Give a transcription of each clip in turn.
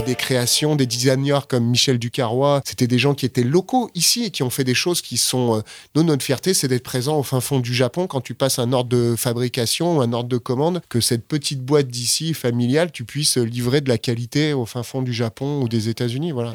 a des créations, des designers comme Michel Ducarrois. C'était des gens qui étaient locaux ici et qui ont fait des choses qui sont. Euh, notre fierté, c'est d'être présent au fin fond du Japon quand tu passes un ordre de fabrication ou un ordre de commande, que cette petite boîte d'ici, familiale, tu puisses livrer de la qualité au fin fond du Japon ou des États-Unis. Voilà.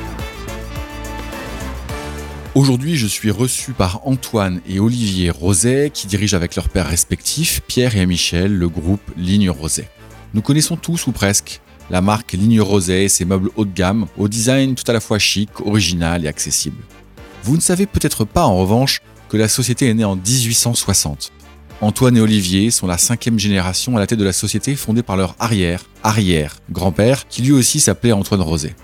Aujourd'hui, je suis reçu par Antoine et Olivier Roset qui dirigent avec leurs pères respectifs, Pierre et Michel, le groupe Ligne Roset. Nous connaissons tous ou presque la marque Ligne Roset et ses meubles haut de gamme au design tout à la fois chic, original et accessible. Vous ne savez peut-être pas en revanche que la société est née en 1860. Antoine et Olivier sont la cinquième génération à la tête de la société fondée par leur arrière, arrière, grand-père, qui lui aussi s'appelait Antoine Roset.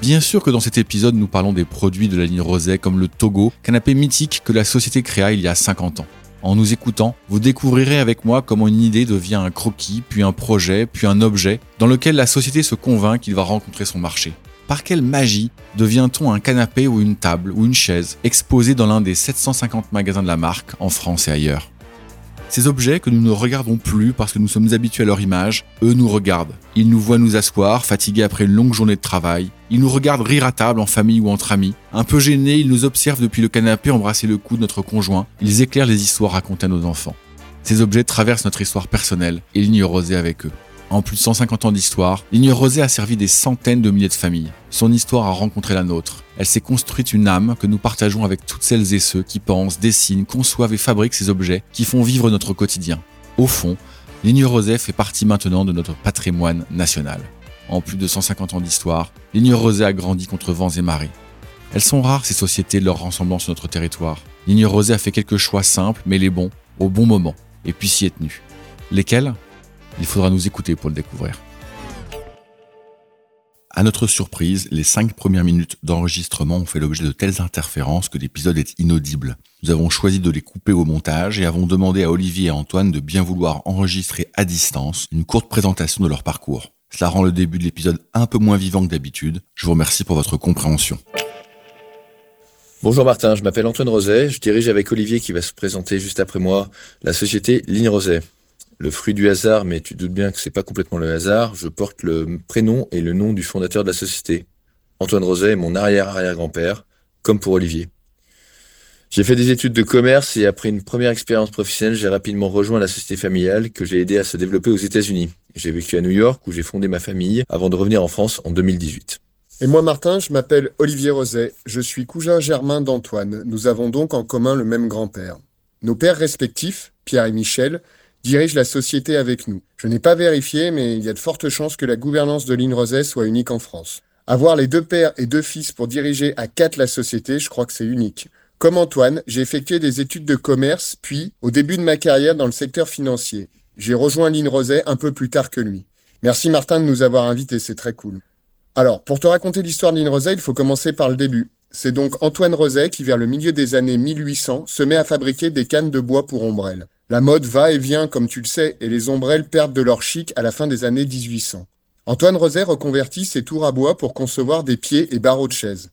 Bien sûr que dans cet épisode, nous parlons des produits de la ligne Roset comme le Togo, canapé mythique que la société créa il y a 50 ans. En nous écoutant, vous découvrirez avec moi comment une idée devient un croquis, puis un projet, puis un objet, dans lequel la société se convainc qu'il va rencontrer son marché. Par quelle magie devient-on un canapé ou une table ou une chaise exposé dans l'un des 750 magasins de la marque en France et ailleurs? Ces objets que nous ne regardons plus parce que nous sommes habitués à leur image, eux nous regardent. Ils nous voient nous asseoir, fatigués après une longue journée de travail. Ils nous regardent rire à table en famille ou entre amis. Un peu gênés, ils nous observent depuis le canapé embrasser le cou de notre conjoint. Ils éclairent les histoires racontées à nos enfants. Ces objets traversent notre histoire personnelle et l'ignorosé avec eux. En plus de 150 ans d'histoire, Ligne Rosée a servi des centaines de milliers de familles. Son histoire a rencontré la nôtre. Elle s'est construite une âme que nous partageons avec toutes celles et ceux qui pensent, dessinent, conçoivent et fabriquent ces objets qui font vivre notre quotidien. Au fond, Ligne Rosée fait partie maintenant de notre patrimoine national. En plus de 150 ans d'histoire, Ligne Rosée a grandi contre vents et marées. Elles sont rares ces sociétés leur rassemblement sur notre territoire. Ligne Rosée a fait quelques choix simples mais les bons, au bon moment, et puis s'y est tenu. Lesquels? Il faudra nous écouter pour le découvrir. À notre surprise, les cinq premières minutes d'enregistrement ont fait l'objet de telles interférences que l'épisode est inaudible. Nous avons choisi de les couper au montage et avons demandé à Olivier et Antoine de bien vouloir enregistrer à distance une courte présentation de leur parcours. Cela rend le début de l'épisode un peu moins vivant que d'habitude. Je vous remercie pour votre compréhension. Bonjour Martin, je m'appelle Antoine Roset, je dirige avec Olivier qui va se présenter juste après moi la société Ligne Roset le fruit du hasard, mais tu doutes bien que c'est pas complètement le hasard, je porte le prénom et le nom du fondateur de la société. Antoine Roset est mon arrière-arrière-grand-père, comme pour Olivier. J'ai fait des études de commerce et après une première expérience professionnelle, j'ai rapidement rejoint la société familiale que j'ai aidé à se développer aux États-Unis. J'ai vécu à New York où j'ai fondé ma famille avant de revenir en France en 2018. Et moi, Martin, je m'appelle Olivier Roset. Je suis cousin germain d'Antoine. Nous avons donc en commun le même grand-père. Nos pères respectifs, Pierre et Michel, dirige la société avec nous. Je n'ai pas vérifié, mais il y a de fortes chances que la gouvernance de l'INROSES soit unique en France. Avoir les deux pères et deux fils pour diriger à quatre la société, je crois que c'est unique. Comme Antoine, j'ai effectué des études de commerce, puis, au début de ma carrière dans le secteur financier. J'ai rejoint l'INROSES un peu plus tard que lui. Merci Martin de nous avoir invités, c'est très cool. Alors, pour te raconter l'histoire de l'INROSES, il faut commencer par le début. C'est donc Antoine Roset qui, vers le milieu des années 1800, se met à fabriquer des cannes de bois pour ombrelles. La mode va et vient, comme tu le sais, et les ombrelles perdent de leur chic à la fin des années 1800. Antoine Roset reconvertit ses tours à bois pour concevoir des pieds et barreaux de chaises.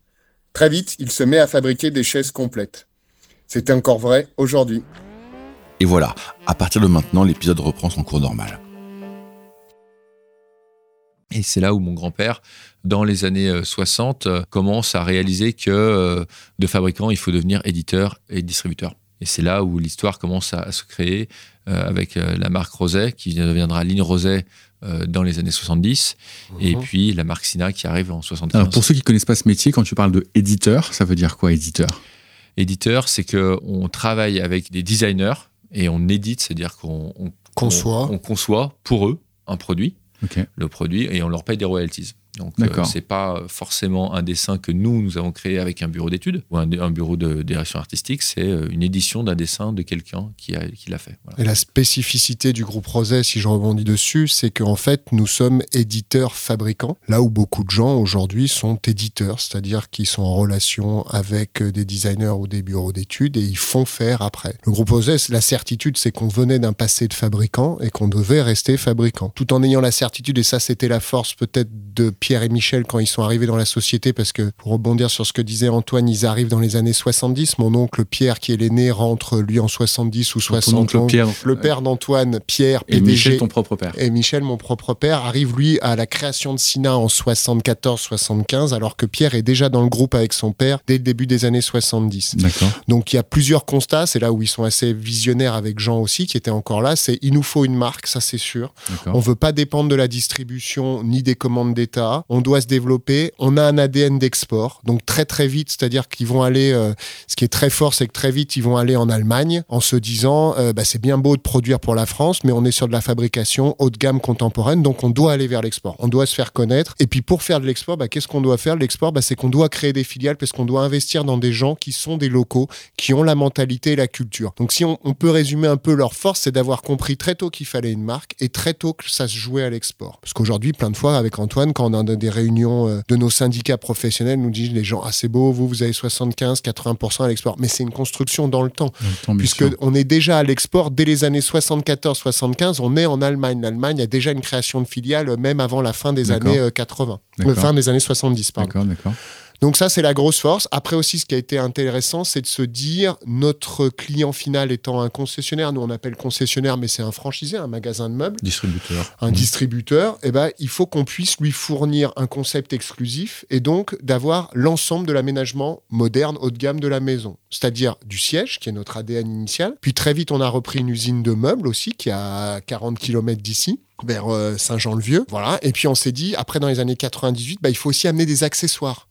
Très vite, il se met à fabriquer des chaises complètes. C'est encore vrai aujourd'hui. Et voilà, à partir de maintenant, l'épisode reprend son cours normal. Et c'est là où mon grand-père, dans les années 60, euh, commence à réaliser que euh, de fabricant, il faut devenir éditeur et distributeur. Et c'est là où l'histoire commence à, se créer euh, avec euh, la marque Roset, qui deviendra Ligne Roset euh, dans les années 70, et mhm. puis la marque Sina qui arrive en 75. Alors pour ceux qui connaissent pas ce métier, quand tu parles de éditeur, ça veut dire quoi éditeur? Éditeur, c'est qu'on travaille avec des designers et on édite, c'est-à-dire qu'on conçoit. On, conçoit pour eux un produit, le produit, et on leur paye des royalties. Donc, euh, c'est pas forcément un dessin que nous, nous avons créé avec un bureau d'études ou un, bureau de direction artistique. C'est euh, une édition d'un dessin de quelqu'un qui, qui l'a fait. Et la spécificité du groupe Roset, si je rebondis dessus, c'est qu'en fait, nous sommes éditeurs-fabricants, là où beaucoup de gens aujourd'hui sont éditeurs, c'est-à-dire qu'ils sont en relation avec euh, des designers ou des bureaux d'études et ils font faire après. Le groupe Roset, la certitude, c'est qu'on venait d'un passé de fabricant et qu'on devait rester fabricant. Tout en ayant la certitude, et ça c'était la force peut-être de Pierre et Michel quand ils sont arrivés dans la société, parce que pour rebondir sur ce que disait Antoine, ils arrivent dans les années 70. Mon oncle Pierre, qui est l'aîné, rentre lui en 70 ou 60. Ton Pierre, le père d'Antoine, Pierre, et Michel, ton propre père. Et Michel, mon propre père, arrive lui à la création de Sina en 74-75, alors que Pierre est déjà dans le groupe avec son père dès le début des années 70. Donc il y a plusieurs constats, c'est là où ils sont assez visionnaires avec Jean aussi, qui était encore là, c'est il nous faut une marque, ça c'est sûr. On veut pas dépendre de la distribution ni des commandes d'État. On doit se développer. On a un ADN d'export, donc très très vite, c'est-à-dire qu'ils vont aller. Euh, ce qui est très fort, c'est que très vite ils vont aller en Allemagne en se disant, euh, bah, c'est bien beau de produire pour la France, mais on est sur de la fabrication haut de gamme contemporaine, donc on doit aller vers l'export. On doit se faire connaître. Et puis pour faire de l'export, bah, qu'est-ce qu'on doit faire L'export, bah, c'est qu'on doit créer des filiales parce qu'on doit investir dans des gens qui sont des locaux, qui ont la mentalité et la culture. Donc si on, on peut résumer un peu leur force, c'est d'avoir compris très tôt qu'il fallait une marque et très tôt que ça se jouait à l'export. Parce qu'aujourd'hui, plein de fois, avec Antoine, quand on a des réunions euh, de nos syndicats professionnels, nous disent les gens, ah c'est beau, vous, vous avez 75, 80% à l'export. Mais c'est une construction dans le temps. puisque on est déjà à l'export dès les années 74-75, on est en Allemagne. L'Allemagne a déjà une création de filiales, euh, même avant la fin des années 80. Euh, fin des années 70, pardon. D'accord, d'accord. Donc ça, c'est la grosse force. Après aussi, ce qui a été intéressant, c'est de se dire, notre client final étant un concessionnaire, nous on appelle concessionnaire, mais c'est un franchisé, un magasin de meubles. Distributeur. Un distributeur, eh ben, il faut qu'on puisse lui fournir un concept exclusif et donc d'avoir l'ensemble de l'aménagement moderne haut de gamme de la maison. C'est-à-dire du siège, qui est notre ADN initial. Puis très vite, on a repris une usine de meubles aussi, qui est à 40 km d'ici vers euh, Saint-Jean-le-Vieux. Voilà. Et puis on s'est dit, après dans les années 98, bah, il faut aussi amener des accessoires.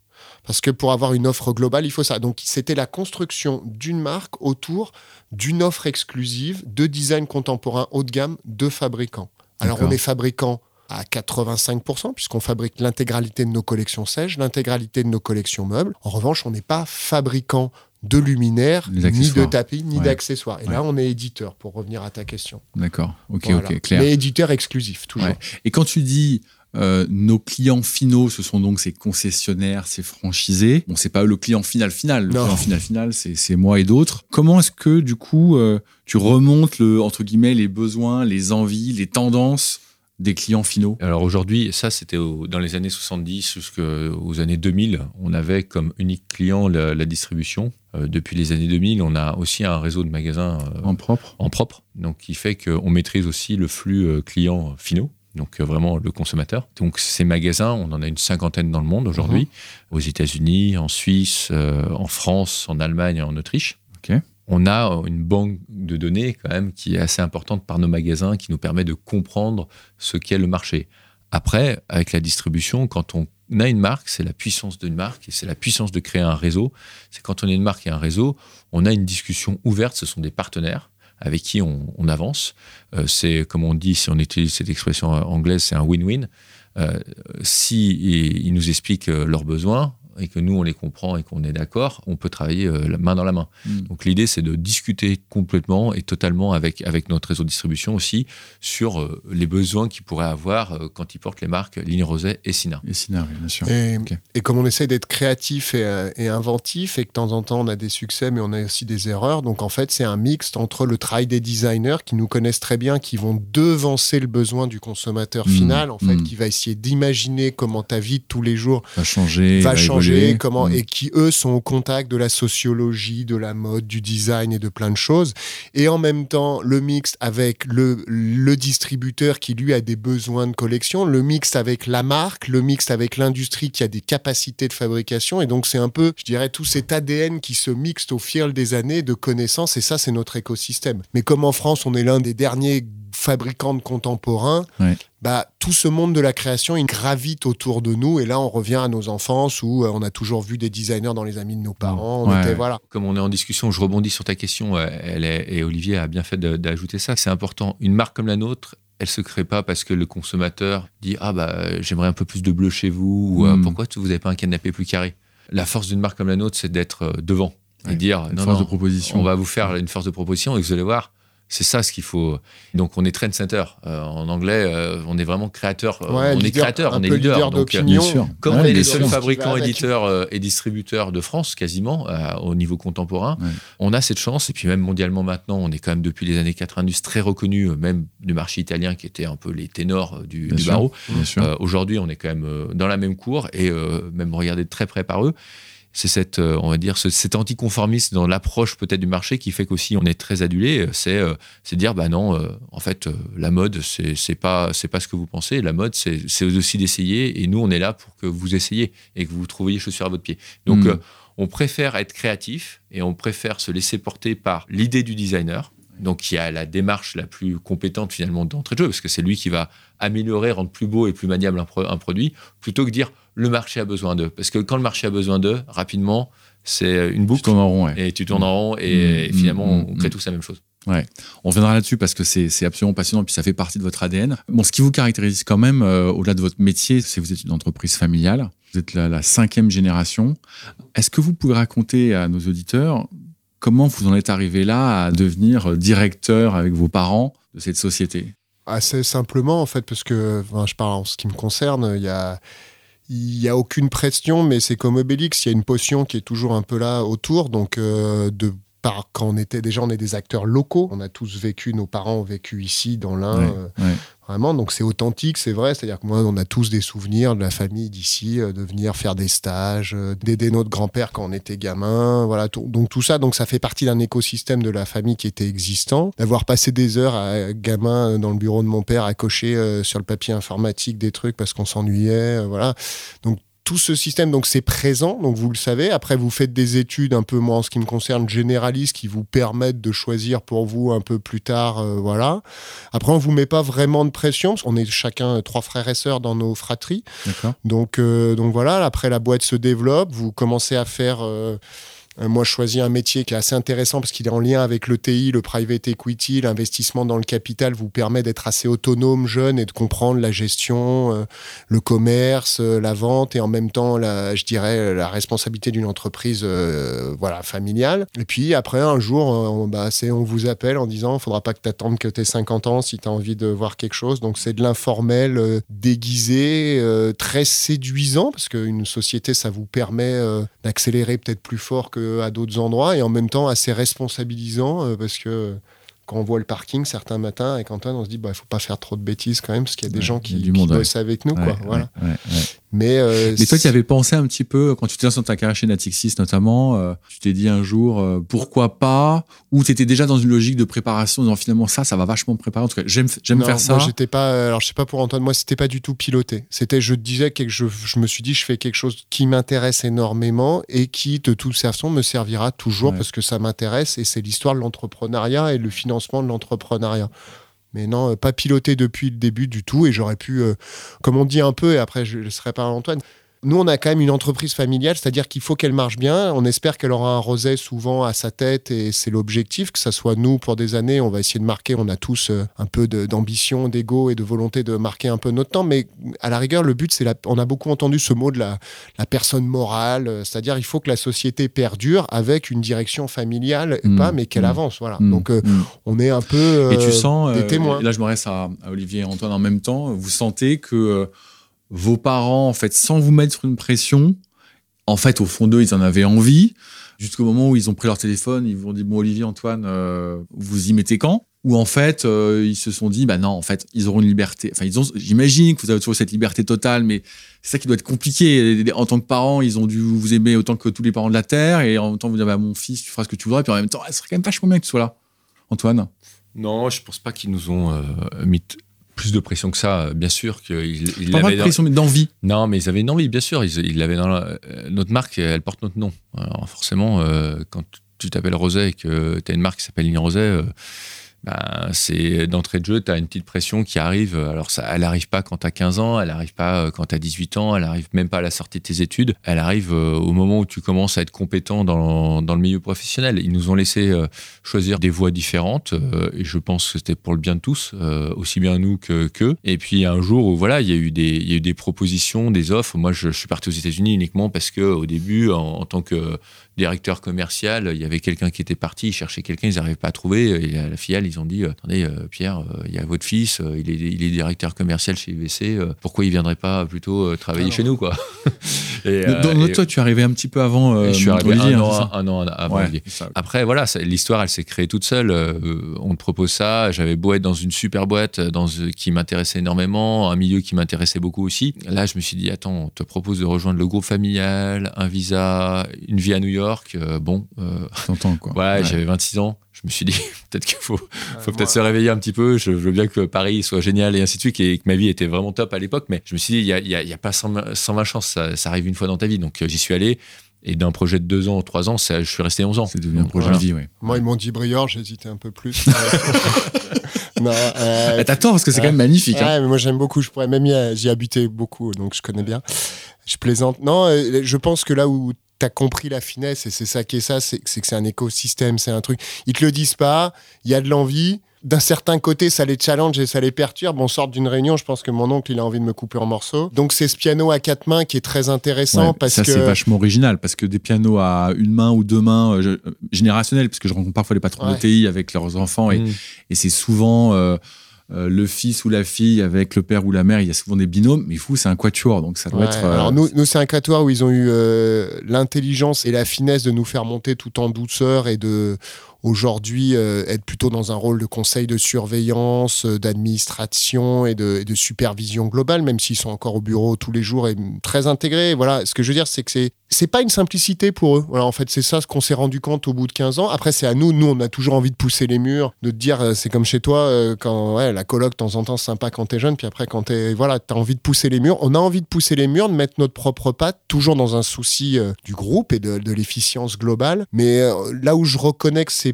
Parce que pour avoir une offre globale, il faut ça. Donc c'était la construction d'une marque autour d'une offre exclusive de design contemporain haut de gamme de fabricants. Alors on est fabricant à 85%, puisqu'on fabrique l'intégralité de nos collections sèches, l'intégralité de nos collections meubles. En revanche, on n'est pas fabricant de luminaires, ni de tapis, ni d'accessoires. Et là, on est éditeur, pour revenir à ta question. D'accord, ok, ok, clair. Mais éditeur exclusif, toujours. Et quand tu dis euh, nos clients finaux, ce sont donc ces concessionnaires, ces franchisés. Bon, c'est pas le client final final. Le client final final, c'est moi et d'autres. Comment est-ce que du coup euh, tu remontes le entre guillemets les besoins, les envies, les tendances des clients finaux? Alors aujourd'hui, ça c'était dans les années 70 jusqu'aux années 2000, on avait comme unique client la, distribution. Euh, depuis les années 2000, on a aussi un réseau de magasins en propre. En propre, donc qui fait qu'on maîtrise aussi le flux clients finaux donc euh, vraiment le consommateur. Donc ces magasins, on en a une cinquantaine dans le monde aujourd'hui, mhm. aux États-Unis, en Suisse, euh, en France, en Allemagne et en Autriche. On a une banque de données quand même qui est assez importante par nos magasins, qui nous permet de comprendre ce qu'est le marché. Après, avec la distribution, quand on a une marque, c'est la puissance d'une marque et c'est la puissance de créer un réseau. C'est quand on est une marque et un réseau, on a une discussion ouverte, ce sont des partenaires avec qui on, avance. Euh, c'est, comme on dit, si on utilise cette expression anglaise, c'est un win-win. Euh, si ils nous expliquent euh, leurs besoins, et que nous on les comprend et qu'on est d'accord, on peut travailler euh, la main dans la main. Hmm. Donc l'idée c'est de discuter complètement et totalement avec, avec notre réseau de distribution aussi sur euh, les besoins qu'ils pourraient avoir euh, quand ils portent les marques Ligne Roset et Sina. Et Sina, bien sûr. Et, comme on essaie d'être créatif et, et, inventif et que de temps en temps on a des succès mais on a aussi des erreurs, donc en fait c'est un mixte entre le travail des designers qui nous connaissent très bien, qui vont devancer le besoin du consommateur hmm. final, en fait, hmm. qui va essayer d'imaginer comment ta vie de tous les jours va changer, va changer comment, mm. et qui, eux, sont au contact de la sociologie, de la mode, du design et de plein de choses. Et en même temps, le mix avec le, le distributeur qui, lui, a des besoins de collection, le mix avec la marque, le mix avec l'industrie qui a des capacités de fabrication. Et donc, c'est un peu, je dirais, tout cet ADN qui se mixe au fil des années de connaissances. Et ça, c'est notre écosystème. Mais comme en France, on est l'un des derniers fabricants de contemporains, bah, tout ce monde de la création, il gravite autour de nous. Et là, on revient à nos enfances où euh, on a toujours vu des designers dans les amis de nos parents. voilà. Comme on est en discussion, je rebondis sur ta question. Euh, elle est, et Olivier a bien fait d'ajouter ça. C'est important. Une marque comme la nôtre, elle se crée pas parce que le consommateur dit ah bah j'aimerais un peu plus de bleu chez vous ou euh, Mm. pourquoi vous n'avez pas un canapé plus carré? La force d'une marque comme la nôtre, c'est d'être devant et Ouais, dire Une non, force non, de proposition. on va vous faire une force de proposition et vous allez voir, c'est ça ce qu'il faut. Donc on est trendsetter. Euh, en anglais, euh, on est vraiment créateur. Ouais, on est leader, créateur, on est leader. leader donc, euh. Bien sûr. comme Ouais, on est les seuls fabricants, éditeurs euh, et distributeurs de France, quasiment, euh, au niveau contemporain, Ouais. on a cette chance. Et puis même mondialement maintenant, on est quand même depuis les années 90 très reconnu, euh, même du marché italien qui était un peu les ténors du, Bien du sûr. barreau. Euh, Aujourd'hui, on est quand même euh, dans la même cour et euh, même regardé de très près par eux. C'est cette, euh, on va dire, ce- cet anticonformisme dans l'approche peut-être du marché qui fait qu'aussi on est très adulé. Euh, C'est, euh, c'est dire, bah non, en fait, la mode, c'est, c'est pas, c'est pas ce que vous pensez. La mode, c'est, c'est aussi d'essayer. Et nous, on est là pour que vous essayiez et que vous trouviez chaussures à votre pied. Donc, Mm. euh, on préfère être créatif et on préfère se laisser porter par l'idée du designer. Donc, qui a la démarche la plus compétente finalement d'entrée de jeu, parce que c'est lui qui va améliorer, rendre plus beau et plus maniable un, pro- un produit, plutôt que dire le marché a besoin d'eux. Parce que quand le marché a besoin d'eux, rapidement, c'est une Tu boucle tournes en rond, ouais. et tu tournes en rond et, Mm, finalement mm, on crée mm. tous la même chose. On reviendra là-dessus parce que c'est absolument passionnant et puis ça fait partie de votre ADN. Bon, ce qui vous caractérise quand même, euh, au-delà de votre métier, c'est que vous êtes une entreprise familiale. Vous êtes la, la cinquième génération. Est-ce que vous pouvez raconter à nos auditeurs comment vous en êtes arrivé là à devenir directeur avec vos parents de cette société? Assez simplement, en fait, parce que enfin, je parle en ce qui me concerne, il y a. Il n'y a aucune pression, mais c'est comme Obélix, il y a une potion qui est toujours un peu là autour. Donc, euh, de par, quand on était déjà, on est des acteurs locaux. On a tous vécu, nos parents ont vécu ici, dans l'Ain, Ouais, euh, ouais. Vraiment. Donc, c'est authentique, c'est vrai. C'est-à-dire que moi, on a tous des souvenirs de la famille d'ici, euh, de venir faire des stages, euh, d'aider notre grand-père quand on était gamin. Voilà, tout- donc tout ça, donc ça fait partie d'un écosystème de la famille qui était existant. D'avoir passé des heures à gamin dans le bureau de mon père à cocher euh, sur le papier informatique des trucs parce qu'on s'ennuyait, euh, voilà. Donc tout ce système, donc c'est présent, donc vous le savez. Après, vous faites des études un peu, moi en ce qui me concerne, généralistes qui vous permettent de choisir pour vous un peu plus tard, euh, voilà. Après, on vous met pas vraiment de pression, parce qu'on est chacun euh, trois frères et sœurs dans nos fratries. Donc, euh, donc voilà, après la boîte se développe, vous commencez à faire. euh, moi, je choisis un métier qui est assez intéressant parce qu'il est en lien avec le TI, le private equity, l'investissement dans le capital vous permet d'être assez autonome, jeune et de comprendre la gestion, euh, le commerce, euh, la vente et en même temps, je dirais, la responsabilité d'une entreprise euh, voilà, familiale. Et puis après, un jour, euh, on, bah, on vous appelle en disant, il faudra pas que tu attendes que tu aies 50 ans si tu as envie de voir quelque chose. Donc c'est de l'informel euh, déguisé, euh, très séduisant parce qu'une société, ça vous permet euh, d'accélérer peut-être plus fort qu'à d'autres endroits et en même temps assez responsabilisant euh, parce que quand on voit le parking certains matins avec Antoine, on se dit bah il faut pas faire trop de bêtises quand même parce qu'il y a des Ouais, gens qui, du qui monde, ouais. bossent avec nous Ouais, quoi. Voilà. Mais euh, Mais toi, tu avais pensé un petit peu, quand tu t'es lancé dans ta carrière chez Natixis notamment, euh, tu t'es dit un jour, euh, pourquoi pas Ou tu étais déjà dans une logique de préparation, en disant finalement ça, ça va vachement me préparer. En tout cas, j'aime faire ça. Moi, j'étais pas. Alors, je sais pas pour Antoine. Moi, c'était pas du tout piloté. C'était, je disais que je, je me suis dit, je fais quelque chose qui m'intéresse énormément et qui, de toute façon, me servira toujours Ouais. parce que ça m'intéresse et c'est l'histoire de l'entrepreneuriat et le financement de l'entrepreneuriat. Mais non, euh, pas piloté depuis le début du tout. Et j'aurais pu, euh, comme on dit un peu, et après je laisserai parler Antoine, nous, on a quand même une entreprise familiale, c'est-à-dire qu'il faut qu'elle marche bien. On espère qu'elle aura un roset souvent à sa tête et c'est l'objectif, que ça soit nous pour des années. On va essayer de marquer. On a tous euh, un peu d'ambition, d'ego et de volonté de marquer un peu notre temps. Mais à la rigueur, le but, c'est on a beaucoup entendu ce mot de la, la personne morale, euh, c'est-à-dire il faut que la société perdure avec une direction familiale, et Mm, pas, mais qu'elle mm. avance. Voilà. Mm, Donc euh, on est un peu Et tu euh, sens, des euh, témoins. et là je me reste à, à Olivier et Antoine en même temps, vous sentez que euh, vos parents, en fait, sans vous mettre une pression, en fait, au fond d'eux, ils en avaient envie, jusqu'au moment où ils ont pris leur téléphone, ils vous ont dit, bon, Olivier, Antoine, euh, vous y mettez quand? Ou en fait, euh, ils se sont dit, bah non, en fait, ils auront une liberté. Enfin, ils ont, j'imagine que vous avez toujours cette liberté totale, mais c'est ça qui doit être compliqué. En tant que parents, ils ont dû vous aimer autant que tous les parents de la Terre, et en même temps, vous dire, bah, mon fils, tu feras ce que tu voudras, et puis en même temps, ce serait quand même vachement bien que tu sois là. Antoine? Non, je pense pas qu'ils nous ont euh, mis plus de pression que ça. Bien sûr qu'ils ils Pas de dans- pression, mais d'envie. Non, mais ils avaient une envie, bien sûr. Ils ils l'avaient dans la- euh, notre marque, elle porte notre nom. Alors forcément, euh, quand tu t'appelles Roset et que tu as une marque qui s'appelle Ligne Roset, euh, ben, c'est d'entrée de jeu, tu as une petite pression qui arrive. Alors, ça, elle n'arrive pas quand tu as 15 ans, elle n'arrive pas quand tu as 18 ans, elle n'arrive même pas à la sortie de tes études. Elle arrive au moment où tu commences à être compétent dans, dans le milieu professionnel. Ils nous ont laissé choisir des voies différentes et je pense que c'était pour le bien de tous, aussi bien nous que qu'eux. Et puis, un jour où voilà, il y, a eu des, y a eu des propositions, des offres. Moi, je, suis parti aux États-Unis uniquement parce que au début, en tant que directeur commercial, il y avait quelqu'un qui était parti, ils cherchaient quelqu'un, ils n'arrivaient pas à trouver. Et la filiale, ils ont dit Attendez, euh, Pierre, euh, il y a votre fils, euh, il est, il, est, directeur commercial chez UVC, pourquoi il ne viendrait pas plutôt travailler chez nous quoi et, Toi, tu es arrivé un petit peu avant. je suis arrivé un, an, un, an, avant Olivier. Après, voilà, l'histoire, elle s'est créée toute seule. on te propose ça. J'avais beau être dans une super boîte dans, qui m'intéressait énormément, un milieu qui m'intéressait beaucoup aussi. Là, je me suis dit Attends, on te propose de rejoindre le groupe familial, un visa, une vie à New York euh, bon. Euh, quoi. Ouais, j'avais 26 ans. Je me suis dit, peut-être qu'il faut, faut peut-être se réveiller un petit peu. Je veux bien que Paris soit génial et ainsi de suite, et que ma vie était vraiment top à l'époque. Mais je me suis dit, il n'y a, y a, pas 120 chances, ça, ça, arrive une fois dans ta vie. Donc euh, j'y suis allé. Et d'un projet de deux ans, trois ans, ça, je suis resté 11 ans. C'est devenu un projet de vie, oui. Moi, ils m'ont dit Briard, j'hésitais un peu plus. non, euh, T'attends, parce que c'est quand même magnifique. Hein. mais moi, j'aime beaucoup. Je pourrais même y, habiter beaucoup, donc je connais bien. Je plaisante. Non, je pense que là où tu as compris la finesse et c'est ça qui est ça, c'est que c'est un écosystème, c'est un truc. Ils te le disent pas, il y a de l'envie. D'un certain côté, ça les challenge et ça les perturbe. On sort d'une réunion, je pense que mon oncle, il a envie de me couper en morceaux. Donc c'est ce piano à quatre mains qui est très intéressant parce ça, que... c'est vachement original parce que des pianos à une main ou deux mains, euh, générationnels, parce que je rencontre parfois les patrons de TI avec leurs enfants et, mmh. et c'est souvent... Euh, euh, le fils ou la fille avec le père ou la mère, il y a souvent des binômes, mais fou, c'est un quatuor, donc ça doit être. Euh, Alors nous, nous c'est un quatuor où ils ont eu euh, l'intelligence et la finesse de nous faire monter tout en douceur et de aujourd'hui être plutôt dans un rôle de conseil de surveillance, d'administration et de, de, supervision globale, même s'ils sont encore au bureau tous les jours et très intégrés. Voilà, ce que je veux dire, c'est que c'est c'est pas une simplicité pour eux. Voilà, en fait, c'est ça ce qu'on s'est rendu compte au bout de 15 ans. Après, c'est à nous. Nous, on a toujours envie de pousser les murs, de te dire, euh, c'est comme chez toi, euh, quand ouais, la coloc, de temps en temps, c'est sympa quand t'es jeune, puis après, quand t'es, voilà, t'as envie de pousser les murs. On a envie de pousser les murs, de mettre notre propre patte, toujours dans un souci euh, du groupe et de, de l'efficience globale. Mais là où je reconnais que c'est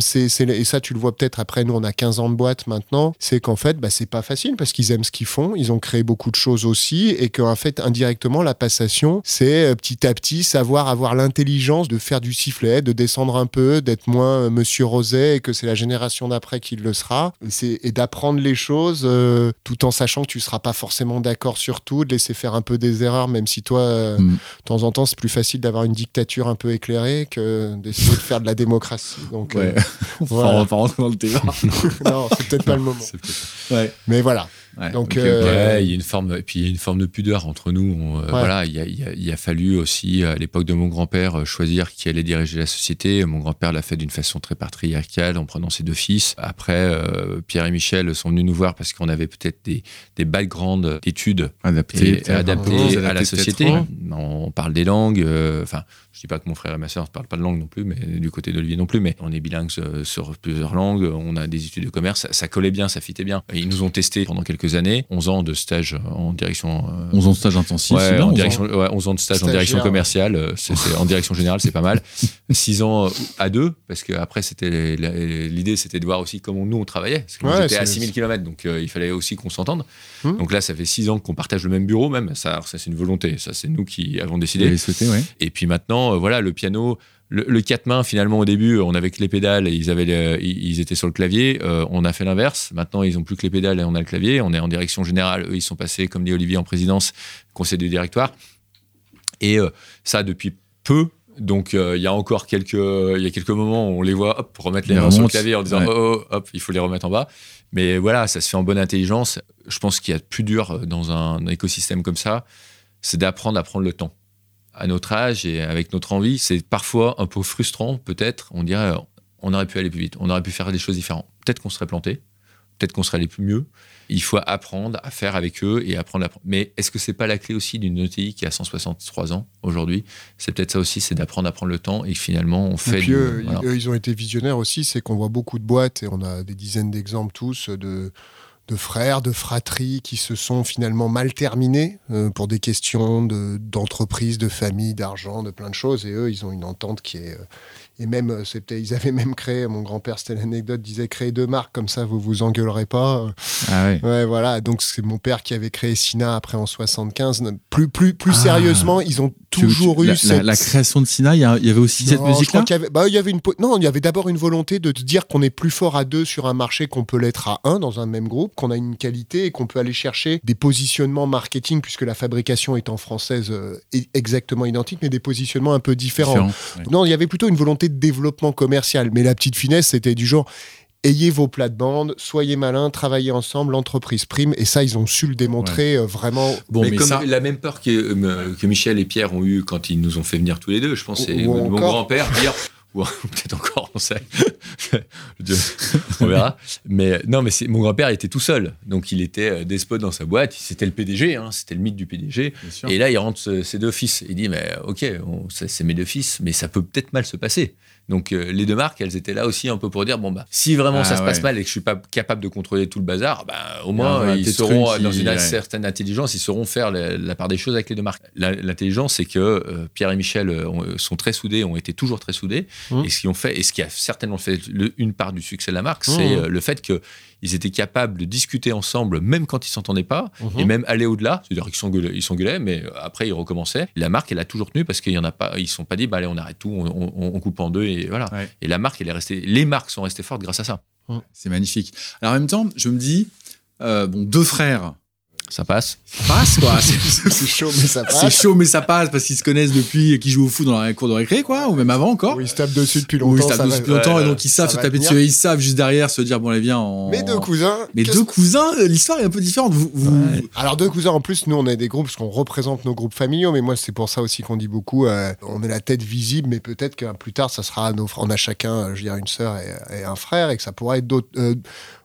c'est, et ça tu le vois peut-être après nous on a 15 ans de boîte maintenant c'est qu'en fait bah, c'est pas facile parce qu'ils aiment ce qu'ils font ils ont créé beaucoup de choses aussi et qu'en fait indirectement la passation c'est petit à petit savoir avoir l'intelligence de faire du sifflet, de descendre un peu, d'être moins euh, Monsieur Roset et que c'est la génération d'après qui le sera. Et, d'apprendre les choses euh, tout en sachant que tu seras pas forcément d'accord sur tout, de laisser faire un peu des erreurs, même si toi, euh, mm. de temps en temps, c'est plus facile d'avoir une dictature un peu éclairée que d'essayer de faire de la démocratie. Donc, ouais. voilà. on va dans le débat. non, c'est peut-être pas le moment. Ouais. Mais voilà. Donc, euh, il y a une forme, et puis il y a une forme de pudeur entre nous. Euh, voilà, il, a, a, fallu aussi à l'époque de mon grand-père euh, choisir qui allait diriger la société. Mon grand-père l'a fait d'une façon très patriarcale en prenant ses deux fils. Après, Pierre et Michel sont venus nous voir parce qu'on avait peut-être des, des backgrounds d'études adaptés à la société. On parle des langues. Enfin, je dis pas que mon frère et ma soeur ne parlent pas de langue non plus, mais du côté d'Olivier non plus. Mais on est bilingue sur plusieurs langues. On a des études de commerce. Ça, ça collait bien, ça fitait bien. Et ils nous ont testé pendant quelques années, 11 ans de stage en direction. 11 euh, ans de stage intensif, ouais, en direction, ouais, 11 ans de stage en direction commerciale, euh, c'est, en direction générale, c'est pas mal. 6 ans euh, à deux, parce qu'après, c'était l'idée, c'était de voir aussi comment nous on travaillait. Parce que j'étais à 6000 km, donc il fallait aussi qu'on s'entende. Hum. Donc là, ça fait 6 ans qu'on partage le même bureau, même. Ça, ça c'est une volonté. Ça, c'est nous qui avons décidé. Souhaité, ouais. Et puis maintenant, voilà, le piano le, quatre mains, finalement, au début, on avait que les pédales et ils, avaient ils étaient sur le clavier. Euh, on a fait l'inverse. Maintenant, ils n'ont plus que les pédales et on a le clavier. On est en direction générale. Eux, ils sont passés, comme dit Olivier, en présidence, conseil du directoire. Et euh, ça, depuis peu. Donc, euh, il y a encore quelques, il y a quelques moments où on les voit hop, remettre les mains sur le clavier en disant oh, oh, hop, il faut les remettre en bas. Mais voilà, ça se fait en bonne intelligence. Je pense qu'il y a plus dur dans un écosystème comme ça, c'est d'apprendre à prendre le temps à notre âge et avec notre envie, c'est parfois un peu frustrant, peut-être. On dirait, on aurait pu aller plus vite, on aurait pu faire des choses différentes. Peut-être qu'on serait planté, peut-être qu'on serait allé plus mieux. Il faut apprendre à faire avec eux et apprendre à. Mais est-ce que c'est pas la clé aussi d'une ETI qui a 163 ans aujourd'hui? C'est peut-être ça aussi, c'est d'apprendre à prendre le temps et finalement on fait. Et puis eux, ils ont été visionnaires aussi, c'est qu'on voit beaucoup de boîtes et on a des dizaines d'exemples tous de de frères, de fratries qui se sont finalement mal terminés euh, pour des questions de- d'entreprise, de, famille, d'argent, de plein de choses. Et eux, ils ont une entente qui est. euh, et même, euh, c'était, ils avaient même créé, mon grand-père, c'était l'anecdote, disait créer deux marques, comme ça vous vous engueulerez pas. Ah ouais. Ouais, voilà. Donc c'est mon père qui avait créé Sina après en 75. Plus, plus, plus Ah. sérieusement, ils ont toujours tu- eu la, cette. la- la création de Sina, il y, il avait aussi cette Non, musique-là qu'il y avait, bah, il y avait une, non, il y avait d'abord une volonté de te dire qu'on est plus fort à deux sur un marché qu'on peut l'être à un dans un même groupe, qu'on a une qualité et qu'on peut aller chercher des positionnements marketing puisque la fabrication étant française euh, est exactement identique, mais des positionnements un peu différents. Différent. Non, il y avait plutôt une volonté de développement commercial, mais la petite finesse, c'était du genre. Ayez vos plates-bandes, soyez malins, travaillez ensemble, l'entreprise prime. Et ça, ils ont su le démontrer euh, vraiment. Bon, mais, mais comme ça- la même peur que, euh, que Michel et Pierre ont eu quand ils nous ont fait venir tous les deux, je pense, c'est Ou mon grand-père dire, ou peut-être encore, on sait, on verra. Mais non, mais mon grand-père était tout seul, donc il était euh, despote dans sa boîte. C'était le PDG, hein, c'était le mythe du PDG. Et là, il rentre ses deux fils. Il dit, mais ok, c'est mes deux fils, mais ça peut peut-être mal se passer. Donc euh, les deux marques, elles étaient là aussi un peu pour dire, bon bah, si vraiment Ah, ça se passe ouais. mal et que je suis pas capable de contrôler tout le bazar, bah, au moins ils sauront qui- dans une ouais. certaine intelligence, ils sauront faire la, la part des choses avec les deux marques. L'intelligence, c'est que euh, Pierre et Michel euh, ont- sont très soudés, ont été toujours très soudés, Mmh. et ce qui ont fait, et ce qui a certainement fait le- une part du succès de la marque, Mmh. c'est euh, le fait que ils étaient capables de discuter ensemble, même quand ils s'entendaient pas, Mhm. et même aller au-delà. C'est-à-dire qu'ils s'engueulaient, ils s'engueulaient, mais après ils recommençaient. La marque, elle a toujours tenu parce qu'il y en a pas, ils se sont pas dit, bah allez, on arrête tout, on, on- on coupe en deux et voilà. Ouais. Et la marque, elle est restée, les marques sont restées fortes grâce à ça. C'est magnifique. Alors en même temps, je me dis, euh, bon, deux frères, Ça passe. ça passe quoi. C'est- C'est chaud, mais ça C'est passe. chaud, mais ça passe parce qu'ils se connaissent depuis qu'ils jouent au foot dans la cour de récré, quoi, ou même avant encore. Oui, ils se tapent dessus depuis Ou longtemps. ils se tapent dessus depuis longtemps ouais, et donc ils savent se taper dessus et ils savent juste derrière se dire bon allez viens en. Mes deux cousins. Mais deux cousins, euh, l'histoire est un peu différente. Vous, vous- Alors deux cousins en plus, nous on est des groupes parce qu'on représente nos groupes familiaux, mais moi c'est pour ça aussi qu'on dit beaucoup, euh, on est la tête visible, mais peut-être que plus tard ça sera nos frères. On a chacun, euh, je dirais une sœur et, et un frère, et que ça pourrait être d'autres. euh,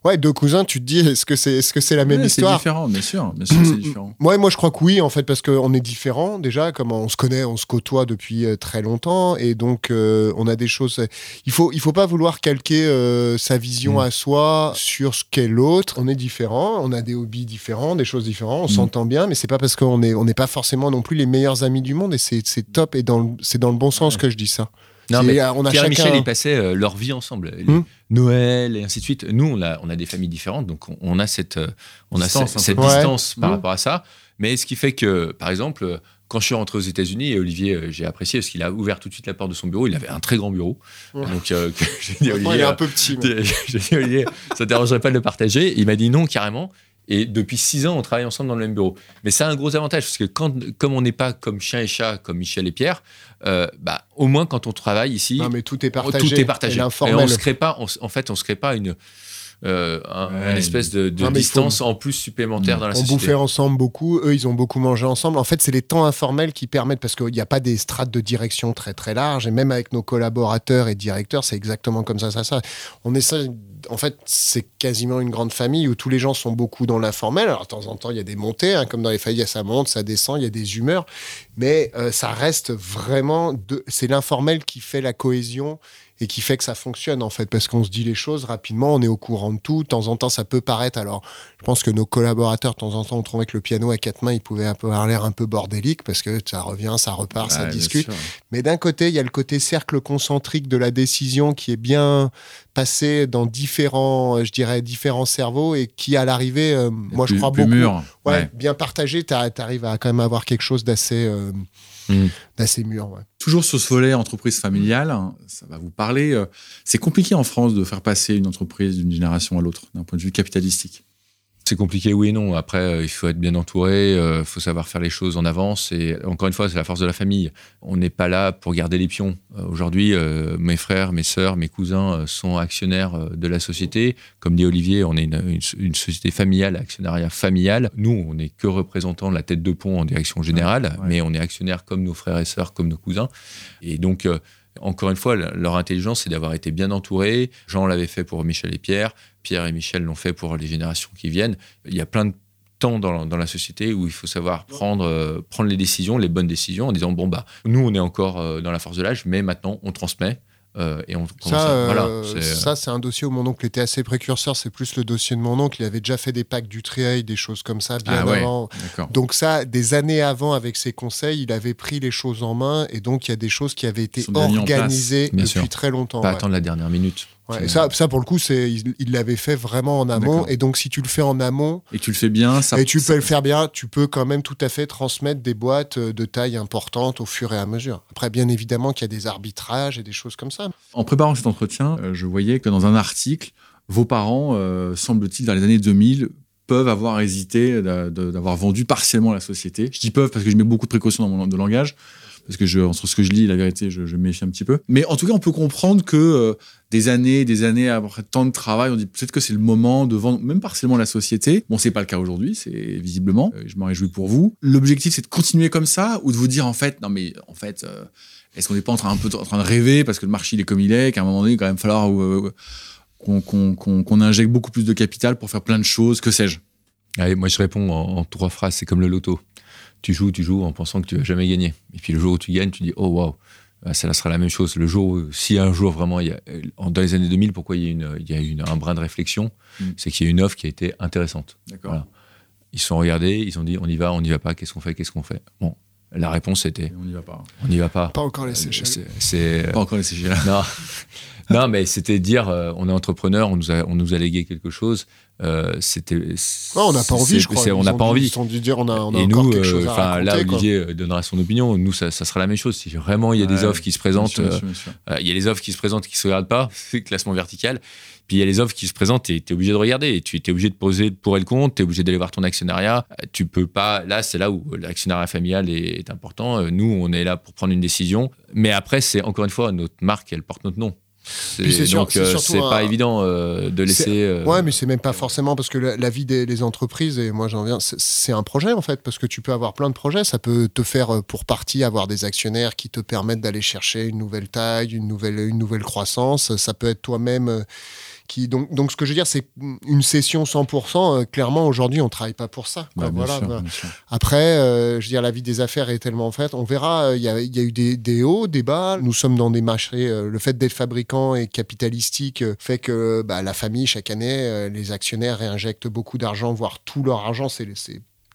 ouais, deux cousins, tu te dis est-ce que c'est est-ce que c'est la même Ouais, c'est histoire différent, bien sûr, bien sûr, c'est différent. Ouais, moi je crois que oui, en fait, parce qu'on est différents déjà, comme on se connaît, on se côtoie depuis euh, très longtemps, et donc euh, on a des choses. Il faut, il faut pas vouloir calquer euh, sa vision Mm. à soi sur ce qu'est l'autre. On est différents, on a des hobbies différents, des choses différentes, on Mm. s'entend bien, mais c'est pas parce qu'on est, on n'est pas forcément non plus les meilleurs amis du monde, et c'est top, et dans c'est dans le bon sens que je dis ça. Non, mais on a Pierre et chacun- Michel, ils passaient euh, leur vie ensemble. Hmm. Noël et ainsi de suite. Nous, on a, on a des familles différentes, donc on, on a cette, euh, on a Distance, cette, un cette. Ouais. distance par Hmm. rapport à ça. Mais ce qui fait que, par exemple, euh, quand je suis rentré aux États-Unis, et Olivier, j'ai apprécié parce qu'il a ouvert tout de suite la porte de son bureau. Il avait un très grand bureau. Ouais. Donc, euh, que j'ai dit, Maintenant, il Olivier, est un peu petit. mais- j'ai dit, Olivier, ça ne dérangerait pas de le partager? Il m'a dit non, carrément. Et depuis six ans, on travaille ensemble dans le même bureau. Mais ça a un gros avantage, parce que quand, comme on n'est pas comme chien et chat, comme Michel et Pierre, euh, bah, au moins quand on travaille ici, Non, mais tout est partagé. tout est partagé. Et Et on se crée pas, on en fait, on se crée pas une, euh, un- Ouais, une espèce de, de Non, mais il faut- distance en plus supplémentaire dans la On société. bouffait ensemble beaucoup, eux ils ont beaucoup mangé ensemble. En fait, c'est les temps informels qui permettent, parce qu'il n'y a pas des strates de direction très très larges, et même avec nos collaborateurs et directeurs, c'est exactement comme ça, ça, ça. On essaie, en fait, c'est quasiment une grande famille où tous les gens sont beaucoup dans l'informel. Alors, de temps en temps, il y a des montées, hein, comme dans les familles, ça monte, ça descend, il y a des humeurs, mais euh, ça reste vraiment, de... c'est l'informel qui fait la cohésion et qui fait que ça fonctionne en fait parce qu'on se dit les choses rapidement, on est au courant de tout. De temps en temps, ça peut paraître. Alors, je pense que nos collaborateurs, de temps en temps, ont trouvé que le piano à quatre mains, il pouvait un peu avoir l'air un peu bordélique parce que ça revient, ça repart, ça Ouais, discute. Mais d'un côté, il y a le côté cercle concentrique de la décision qui est bien passé dans différents, je dirais, différents cerveaux et qui, à l'arrivée, euh, moi, je crois beaucoup. mûr. Ouais, Ouais. bien partagé, tu arrives à quand même avoir quelque chose d'assez euh, Mm. d'assez mûr. Ouais. Toujours sur ce volet entreprise familiale, hein, ça va vous parler. euh, C'est compliqué en France de faire passer une entreprise d'une génération à l'autre, d'un point de vue capitalistique. C'est compliqué, oui et non. Après, euh, il faut être bien entouré, il faut savoir faire les choses en avance. Et encore une fois, c'est la force de la famille. On n'est pas là pour garder les pions. Euh, Aujourd'hui, euh, mes frères, mes sœurs, mes cousins euh, sont actionnaires euh, de la société. Comme dit Olivier, on est une, une- une société familiale, actionnariat familial. Nous, on n'est que représentants de la tête de pont en direction générale, Ouais. mais on est actionnaires comme nos frères et sœurs, comme nos cousins. Et donc, euh, encore une fois, le- leur intelligence, c'est d'avoir été bien entourés. Jean l'avait fait pour Michel et Pierre. Pierre et Michel l'ont fait pour les générations qui viennent. Il y a plein de temps dans, dans la société où il faut savoir prendre, euh, prendre les décisions, les bonnes décisions, en disant bon bah nous on est encore euh, dans la force de l'âge, mais maintenant on transmet. Euh, et on Ça, à- euh, voilà, ça, c'est un dossier où mon oncle était assez précurseur. C'est plus le dossier de mon oncle. Il avait déjà fait des packs du trial, des choses comme ça, bien Ah avant. Donc ça, des années avant, avec ses conseils, il avait pris les choses en main. Et donc, il y a des choses qui avaient été place. organisées depuis sûr. très longtemps. pas ouais. attendre la dernière minute. Ouais, C'est- et ça, ça, pour le coup, c'est, il l'avait fait vraiment en amont. Et donc, si tu le fais en amont, Et tu le fais bien, ça. et tu ça- peux le faire bien, tu peux quand même tout à fait transmettre des boîtes euh, de taille importante au fur et à mesure. Après, bien évidemment qu'il y a des arbitrages et des choses comme ça. En préparant cet entretien, euh, je voyais que dans un article, vos parents, euh, semble-t-il, dans les années 2000, peuvent avoir hésité d'avoir vendu partiellement la société. Je dis peuvent parce que je mets beaucoup de précautions dans mon de langage, parce que je, entre ce que je lis la vérité, je, je méfie un petit peu. Mais en tout cas, on peut comprendre que euh, des années, des années après tant de travail, on dit peut-être que c'est le moment de vendre même partiellement la société. Bon, c'est pas le cas aujourd'hui, c'est visiblement. Euh, je m'en réjouis pour vous. L'objectif, c'est de continuer comme ça ou de vous dire en fait, non mais en fait. euh, est-ce qu'on n'est pas en train, un peu en train de rêver parce que le marché il est comme il est, qu'à un moment donné, il va quand même falloir qu'on qu'on- qu'on- qu'on injecte beaucoup plus de capital pour faire plein de choses, que sais-je? Allez, moi, je réponds en trois phrases. C'est comme le loto. Tu joues, tu joues en pensant que tu vas jamais gagner. Et puis le jour où tu gagnes, tu dis oh waouh, ah, ça sera la même chose. Le jour, où, si un jour vraiment, il y a, en- dans les années 2000, pourquoi il y a, une, il y a une, un brin de réflexion, Mm. c'est qu'il y a une offre qui a été intéressante. D'accord. Voilà. Ils se sont regardés, ils ont dit on y va, on n'y va pas, qu'est-ce qu'on fait, qu'est-ce qu'on fait? Bon, la réponse était On n'y va pas. on n'y va pas. Pas encore les Euh, Seychelles. c'est- C'est Pas encore les CGL. non, non, mais c'était dire euh, on est entrepreneur, on nous a, on nous a légué quelque chose. Euh, c'était. Ouais, on n'a pas envie, je crois. On n'a pas dû- envie. Dû dire on a, on a et nous, euh, enfin là, quoi. Olivier euh, donnera son opinion. Nous, ça, ça sera la même chose. Si vraiment il y a des offres qui se présentent, sûr, bien sûr, bien sûr. euh, il y a les offres qui se présentent et qui se regardent pas, c'est classement vertical. Puis il y a les offres qui se présentent et tu es obligé de regarder. Tu es obligé de poser pour et le contre, tu es obligé d'aller voir ton actionnariat. Tu peux pas. Là, c'est là où l'actionnariat familial est, est important. Nous, on est là pour prendre une décision. Mais après, c'est encore une fois, notre marque, elle porte notre nom. C'est- donc, c'est euh, un- pas évident euh, de laisser. euh, Ouais, mais c'est même pas forcément parce que la, la vie des les entreprises, et moi j'en viens, c'est- un projet en fait, parce que tu peux avoir plein de projets. Ça peut te faire pour partie avoir des actionnaires qui te permettent d'aller chercher une nouvelle taille, une nouvelle, une nouvelle croissance. Ça peut être toi-même qui. Donc, donc ce que je veux dire, c'est une session 100%. euh, clairement, aujourd'hui, on travaille pas pour ça. quoi. Bah, voilà, sûr, sûr. Après, euh, je veux dire, la vie des affaires est tellement faite. On verra, euh, il y, a, il y a eu des, des hauts, des bas. Nous sommes dans des marchés. le fait d'être fabricant et capitalistique fait que bah, la famille, chaque année, les actionnaires réinjectent beaucoup d'argent, voire tout leur argent. C'est-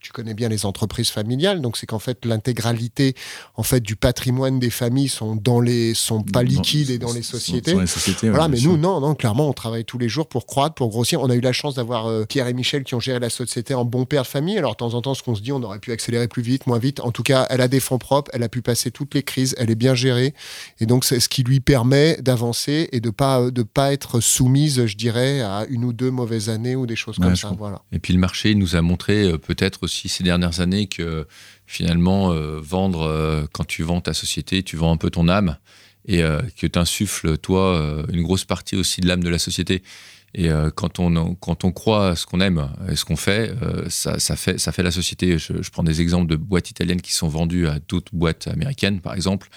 tu connais bien les entreprises familiales, donc c'est qu'en fait l'intégralité en fait du patrimoine des familles sont dans les sont pas liquides et dans les sociétés. sont dans les sociétés, ouais, Voilà, mais sûr. nous, non, non, clairement, on travaille tous les jours pour croître, pour grossir. On a eu la chance d'avoir euh, Pierre et Michel qui ont géré la société en bon père de famille. Alors, de temps en temps, ce qu'on se dit, on aurait pu accélérer plus vite, moins vite. En tout cas, elle a des fonds propres, elle a pu passer toutes les crises, elle est bien gérée. Et donc, c'est ce qui lui permet d'avancer et de pas, de pas être soumise, je dirais, à une ou deux mauvaises années ou des choses Ouais, comme ça. comprends. Voilà. Et puis le marché nous a montré euh, peut-être aussi ces dernières années que finalement euh, vendre euh, quand tu vends ta société, tu vends un peu ton âme et euh, que tu insuffles toi une grosse partie aussi de l'âme de la société. Et quand on quand on croit ce qu'on aime et ce qu'on fait, ça, ça fait ça fait la société. Je, je prends des exemples de boîtes italiennes qui sont vendues à d'autres boîtes américaines, par exemple.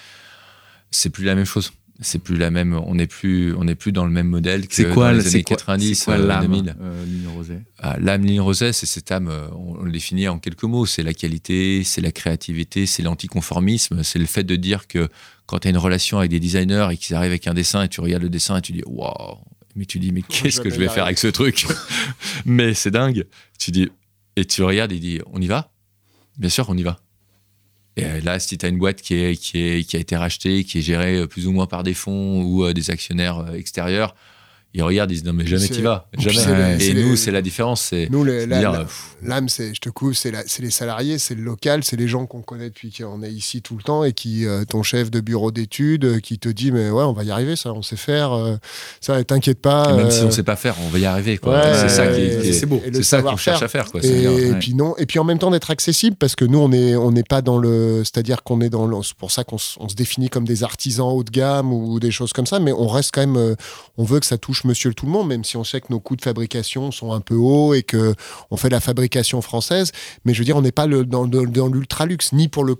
C'est plus la même chose. C'est plus la même. On n'est plus on n'est plus dans le même modèle que C'est quoi, dans les c'est années quoi, 90, c'est quoi euh, l'âme, 2000. euh, Ligne Rosée Ah, L'âme ligne rosée, c'est cette âme, euh, on, on le définit en quelques mots. C'est la qualité, c'est la créativité, c'est l'anticonformisme, c'est le fait de dire que quand tu as une relation avec des designers et qu'ils arrivent avec un dessin et tu regardes le dessin et tu dis waouh, mais tu dis mais qu'est-ce que je vais faire avec ce truc? Mais c'est dingue. Tu dis et tu regardes et dis on y va? Bien sûr, on y va. Et euh, là, si tu as une boîte qui, qui, a été rachetée, qui est gérée euh, plus ou moins par des fonds ou euh, des actionnaires extérieurs, ils regardent, ils disent non mais jamais tu vas. Jamais. et nous, c'est la différence. C'est Nous, euh, L'âme, c'est, je te couvre, c'est, les salariés, c'est le local, c'est les gens qu'on connaît depuis qu'on est ici tout le temps et qui, euh, ton chef de bureau d'études, euh, qui te dit, mais ouais, on va y arriver, ça, on sait faire, euh, ça, t'inquiète pas. Et même si euh, on sait pas faire, on va y arriver. quoi. ouais, c'est ça qui est, est- beau. c'est ça qu'on cherche à faire. Quoi. Et, et ouais. puis non, et puis en même temps d'être accessible parce que nous on est on n'est pas dans le, c'est-à-dire qu'on est dans le, c'est pour ça qu'on se définit comme des artisans haut de gamme ou des choses comme ça, mais on reste quand même, euh, on veut que ça touche Monsieur tout le monde, même si on sait que nos coûts de fabrication sont un peu hauts et que on fait la fabrication française, mais je veux dire on n'est pas dans, dans, ni pour le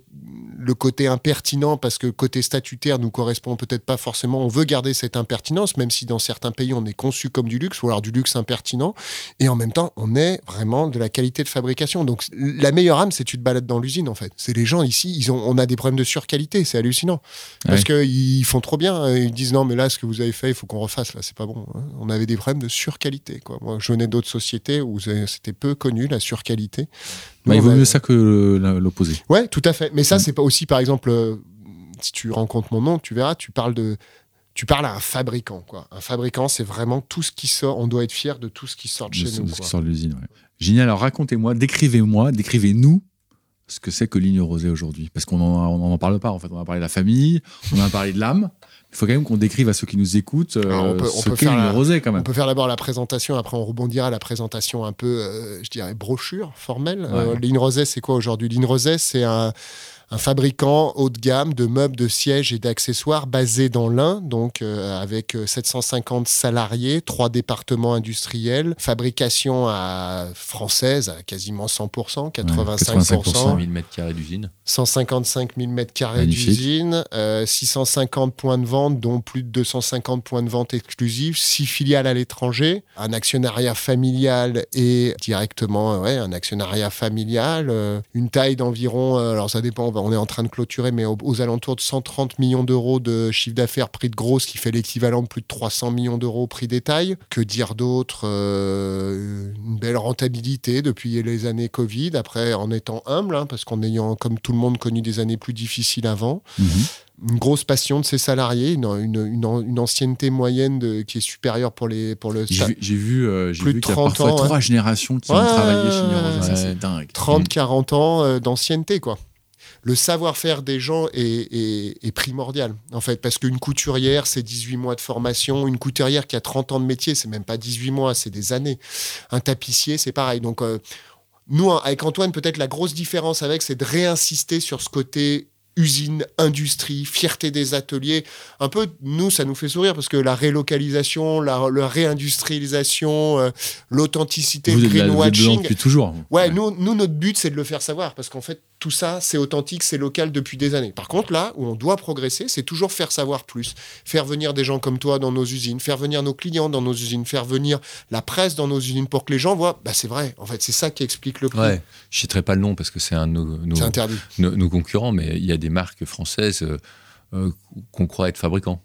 le côté impertinent parce que côté statutaire nous correspond peut-être pas forcément. On veut garder cette impertinence, même si dans certains pays on est conçu comme du luxe ou alors du luxe impertinent. Et en même temps, on est vraiment de la qualité de fabrication. Donc la meilleure âme, c'est tu te balades dans l'usine en fait. C'est les gens ici, ils ont, on a des problèmes de surqualité, c'est hallucinant parce qu'ils font trop bien. Ils disent non, mais là ce que vous avez fait, il faut qu'on refasse. Là, c'est pas bon. Hein. On avait des problèmes de surqualité. Quoi. Moi, je venais d'autres sociétés où c'était peu connu la surqualité. Bah, il vaut mieux ça que l'opposé. Ouais, tout à fait. Mais ça, mm. c'est pas aussi, par exemple, euh, si tu rencontres mon nom, tu verras, tu parles de. Tu parles à un fabricant, quoi. Un fabricant, c'est vraiment tout ce qui sort. On doit être fier de tout ce qui sort de, chez nous. De ce qui sort de l'usine, Génial. Alors racontez-moi, décrivez-moi, décrivez-nous ce que c'est que Ligne Rosée aujourd'hui. Parce qu'on n'en en parle pas, en fait. On a parlé de la famille, on a parlé de l'âme il faut quand même qu'on décrive à ceux qui nous écoutent euh, on peut, ce qu'est Ligne Rosée quand même. On peut faire d'abord la présentation, après on rebondira à la présentation un peu, euh, je dirais, brochure, formelle. Euh, Ligne Rosée, c'est quoi aujourd'hui? Ligne Rosée, c'est un un fabricant haut de gamme de meubles, de sièges et d'accessoires basé dans l'Ain, donc euh, avec 750 euh, salariés, trois départements industriels, fabrication à française à quasiment 100%, 85%. 100 000 m2 d'usine. 155 000 m2 d'usine, 650 points de vente, dont plus de 250 points de vente exclusifs, 6 filiales à l'étranger, un actionnariat familial et directement ouais, un actionnariat familial, euh, une taille d'environ, alors ça dépend, on est en train de clôturer, mais aux, alentours de 130 millions d'euros de chiffre d'affaires prix de gros, ce qui fait l'équivalent de plus de 300 millions d'euros prix détail. Que dire d'autre euh, Une belle rentabilité depuis les années Covid, après en étant humble, hein, parce qu'en ayant, comme tout le monde, connu des années plus difficiles avant. Mhm. une grosse passion de ses salariés, une, une, ancienneté moyenne de, qui est supérieure pour, les, pour le J'ai vu, euh, plus de 30 ans, trois générations qui ont travaillé chez Neurosa, c'est dingue. 30-40 ans euh, d'ancienneté, quoi le savoir-faire des gens est, primordial, en fait, parce qu'une couturière, c'est 18 mois de formation. Une couturière qui a 30 ans de métier, c'est même pas 18 mois, c'est des années. Un tapissier, c'est pareil. Donc, euh, nous, avec Antoine, peut-être la grosse différence avec, c'est de réinsister sur ce côté usine, industrie, fierté des ateliers. Un peu, nous, ça nous fait sourire parce que la relocalisation, la, réindustrialisation, euh, l'authenticité, le greenwashing. Depuis toujours. Ouais, Nous, nous, notre but, c'est de le faire savoir parce qu'en fait, tout ça, c'est authentique, c'est local depuis des années. Par contre, là où on doit progresser, c'est toujours faire savoir plus, faire venir des gens comme toi dans nos usines, faire venir nos clients dans nos usines, faire venir la presse dans nos usines pour que les gens voient, bah c'est vrai, en fait, c'est ça qui explique le prix. Ouais, je citerai pas le nom parce que c'est un de nos, concurrents, mais il y a des marques françaises euh, euh, qu'on croit être fabricants,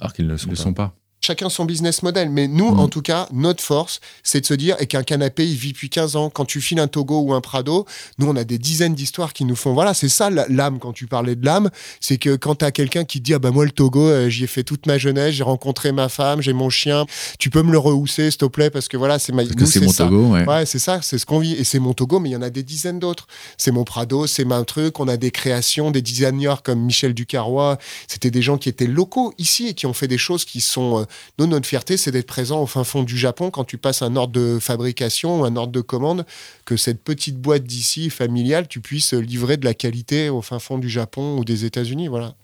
alors qu'ils ne le sont pas chacun son business model. Mais nous, mm. en tout cas, notre force, c'est de se dire et qu'un canapé, il vit depuis 15 ans. Quand tu files un Togo ou un Prado, nous, on a des dizaines d'histoires qui nous font. Voilà, c'est ça l'âme quand tu parlais de l'âme. C'est que quand tu as quelqu'un qui te dit Ah bah moi, le Togo, euh, j'y ai fait toute ma jeunesse, j'ai rencontré ma femme, j'ai mon chien, tu peux me le rehausser, s'il te plaît, parce que voilà, c'est ma. c'est mon Togo, ouais. ouais c'est ça, c'est ce qu'on vit. Et c'est mon Togo, mais il y en a des dizaines d'autres. C'est mon Prado, c'est ma truc. On a des créations, des designers comme Michel Ducarrois. C'était des gens qui étaient locaux ici et qui ont fait des choses qui sont. Euh, nous, notre fierté, c'est d'être présent au fin fond du Japon quand tu passes un ordre de fabrication ou un ordre de commande, que cette petite boîte d'ici familiale, tu puisses livrer de la qualité au fin fond du Japon ou des États-Unis. Voilà.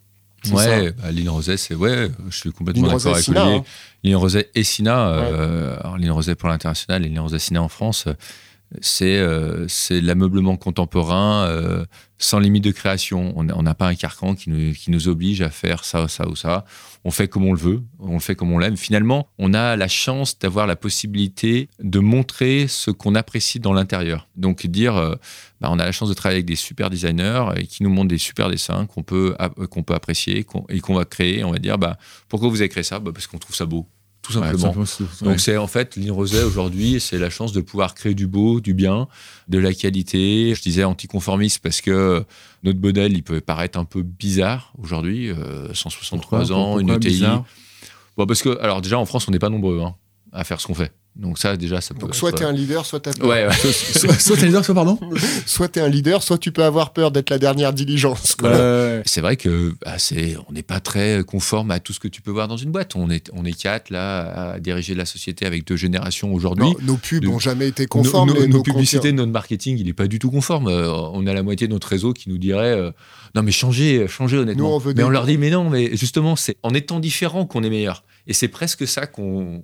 Ouais, bah, c'est ouais, je suis complètement d'accord avec Olivier. Hein. Rosé et Sina, euh, Ligne Rosé pour l'international et Ligne Rosé Sina en France, c'est euh, c'est l'ameublement contemporain euh, sans limite de création. On n'a pas un carcan qui nous, oblige à faire ça, ça ou ça. On fait comme on le veut, on le fait comme on l'aime. Finalement, on a la chance d'avoir la possibilité de montrer ce qu'on apprécie dans l'intérieur. Donc dire, euh, bah, on a la chance de travailler avec des super designers et qui nous montrent des super dessins qu'on peut, peut apprécier et qu'on va créer. On va dire, bah, pourquoi vous avez créé ça? Bah, Parce qu'on trouve ça beau tout simplement. Donc c'est en fait Ligne Rosée aujourd'hui, c'est la chance de pouvoir créer du beau, du bien, de la qualité. Je disais anticonformiste parce que notre modèle, il peut paraître un peu bizarre aujourd'hui, 163 euh, ans, une ETI. Bon, parce que alors déjà en France, on n'est pas nombreux hein, à faire ce qu'on fait. Donc ça, déjà, ça peut. Donc soit tu es un leader, soit tu Ouais, ouais. soit, soit tu es un leader, soit pardon Soit tu es un leader, soit tu peux avoir peur d'être la dernière diligence. c'est vrai que bah, c'est, on n'est pas très conforme à tout ce que tu peux voir dans une boîte. On est, on est quatre là à diriger la société avec deux générations aujourd'hui. Nos pubs n'ont jamais été conformes. Nos, nos, publicités, notre marketing, il n'est pas du tout conforme. Euh, on a la moitié de notre réseau qui nous dirait euh, non mais changez, changez honnêtement. mais on leur dit mais non, mais justement c'est en étant différent qu'on est meilleur. Et c'est presque ça qu'on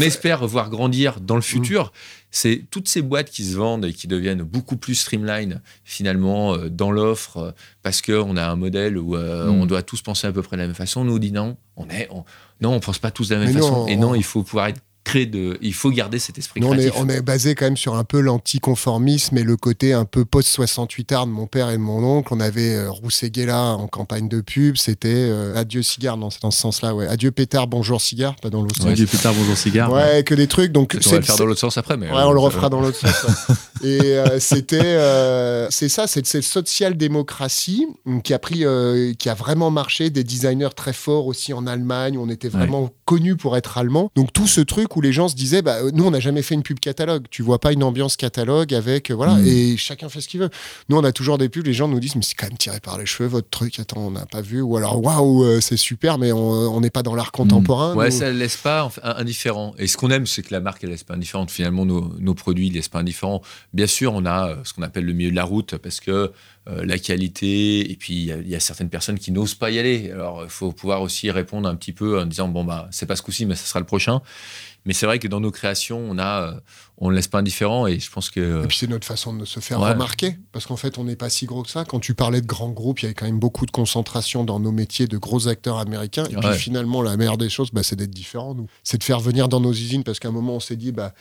espère voir grandir dans le futur. C'est toutes ces boîtes qui se vendent et qui deviennent beaucoup plus streamline finalement euh, dans l'offre euh, parce qu'on a un modèle où euh, Mm. on doit tous penser à peu près de la même façon. On nous dit non, on est, on- non, on pense pas tous de la même Mais façon. non, et non, on- il faut pouvoir être de, il faut garder cet esprit on, est, créatif. on est basé quand même sur un peu l'anticonformisme et le côté un peu post-68 art de mon père et de mon oncle. On avait euh, Rousseguela en campagne de pub, c'était euh, Adieu cigare, non, c'est dans ce sens-là, ouais. Adieu pétard, bonjour cigare, pas dans l'autre Ouais, sens. du pétard, bonjour cigare. Ouais, que des trucs. Donc, on va le faire dans l'autre sens après, mais Ouais, on le euh, refera dans l'autre sens. ouais. Et euh, c'était, euh, c'est ça, c'est cette social-démocratie hum, qui a pris, euh, qui a vraiment marché. Des designers très forts aussi en Allemagne. On était vraiment connus pour être allemands. Donc tout ce truc où les gens se disaient, bah, nous on n'a jamais fait une pub catalogue. Tu vois pas une ambiance catalogue avec, euh, voilà, Mm. et chacun fait ce qu'il veut. Nous on a toujours des pubs. Les gens nous disent, mais c'est quand même tiré par les cheveux votre truc. Attends, on n'a pas vu. Ou alors waouh, euh, c'est super, mais on n'est pas dans l'art contemporain. Ouais, nous. ça ne laisse pas indifférent. Et ce qu'on aime, c'est que la marque, elle laisse pas indifférente. Finalement, nos, nos produits ne laissent pas indifférent. Bien sûr, on a euh, ce qu'on appelle le milieu de la route parce que euh, la qualité, et puis il y a- il y, a certaines personnes qui n'osent pas y aller. Alors, il faut pouvoir aussi répondre un petit peu en disant, bon, bah, c'est pas ce coup-ci, mais ça sera le prochain. Mais c'est vrai que dans nos créations, on a, euh, on ne laisse pas indifférent et je pense que. Et puis c'est notre façon de se faire Ouais. remarquer, parce qu'en fait on n'est pas si gros que ça. Quand tu parlais de grands groupes, il y avait quand même beaucoup de concentration dans nos métiers de gros acteurs américains. Et Ouais. puis finalement la meilleure des choses, bah, c'est d'être différent. Nous, c'est de faire venir dans nos usines, parce qu'à un moment on s'est dit, bah,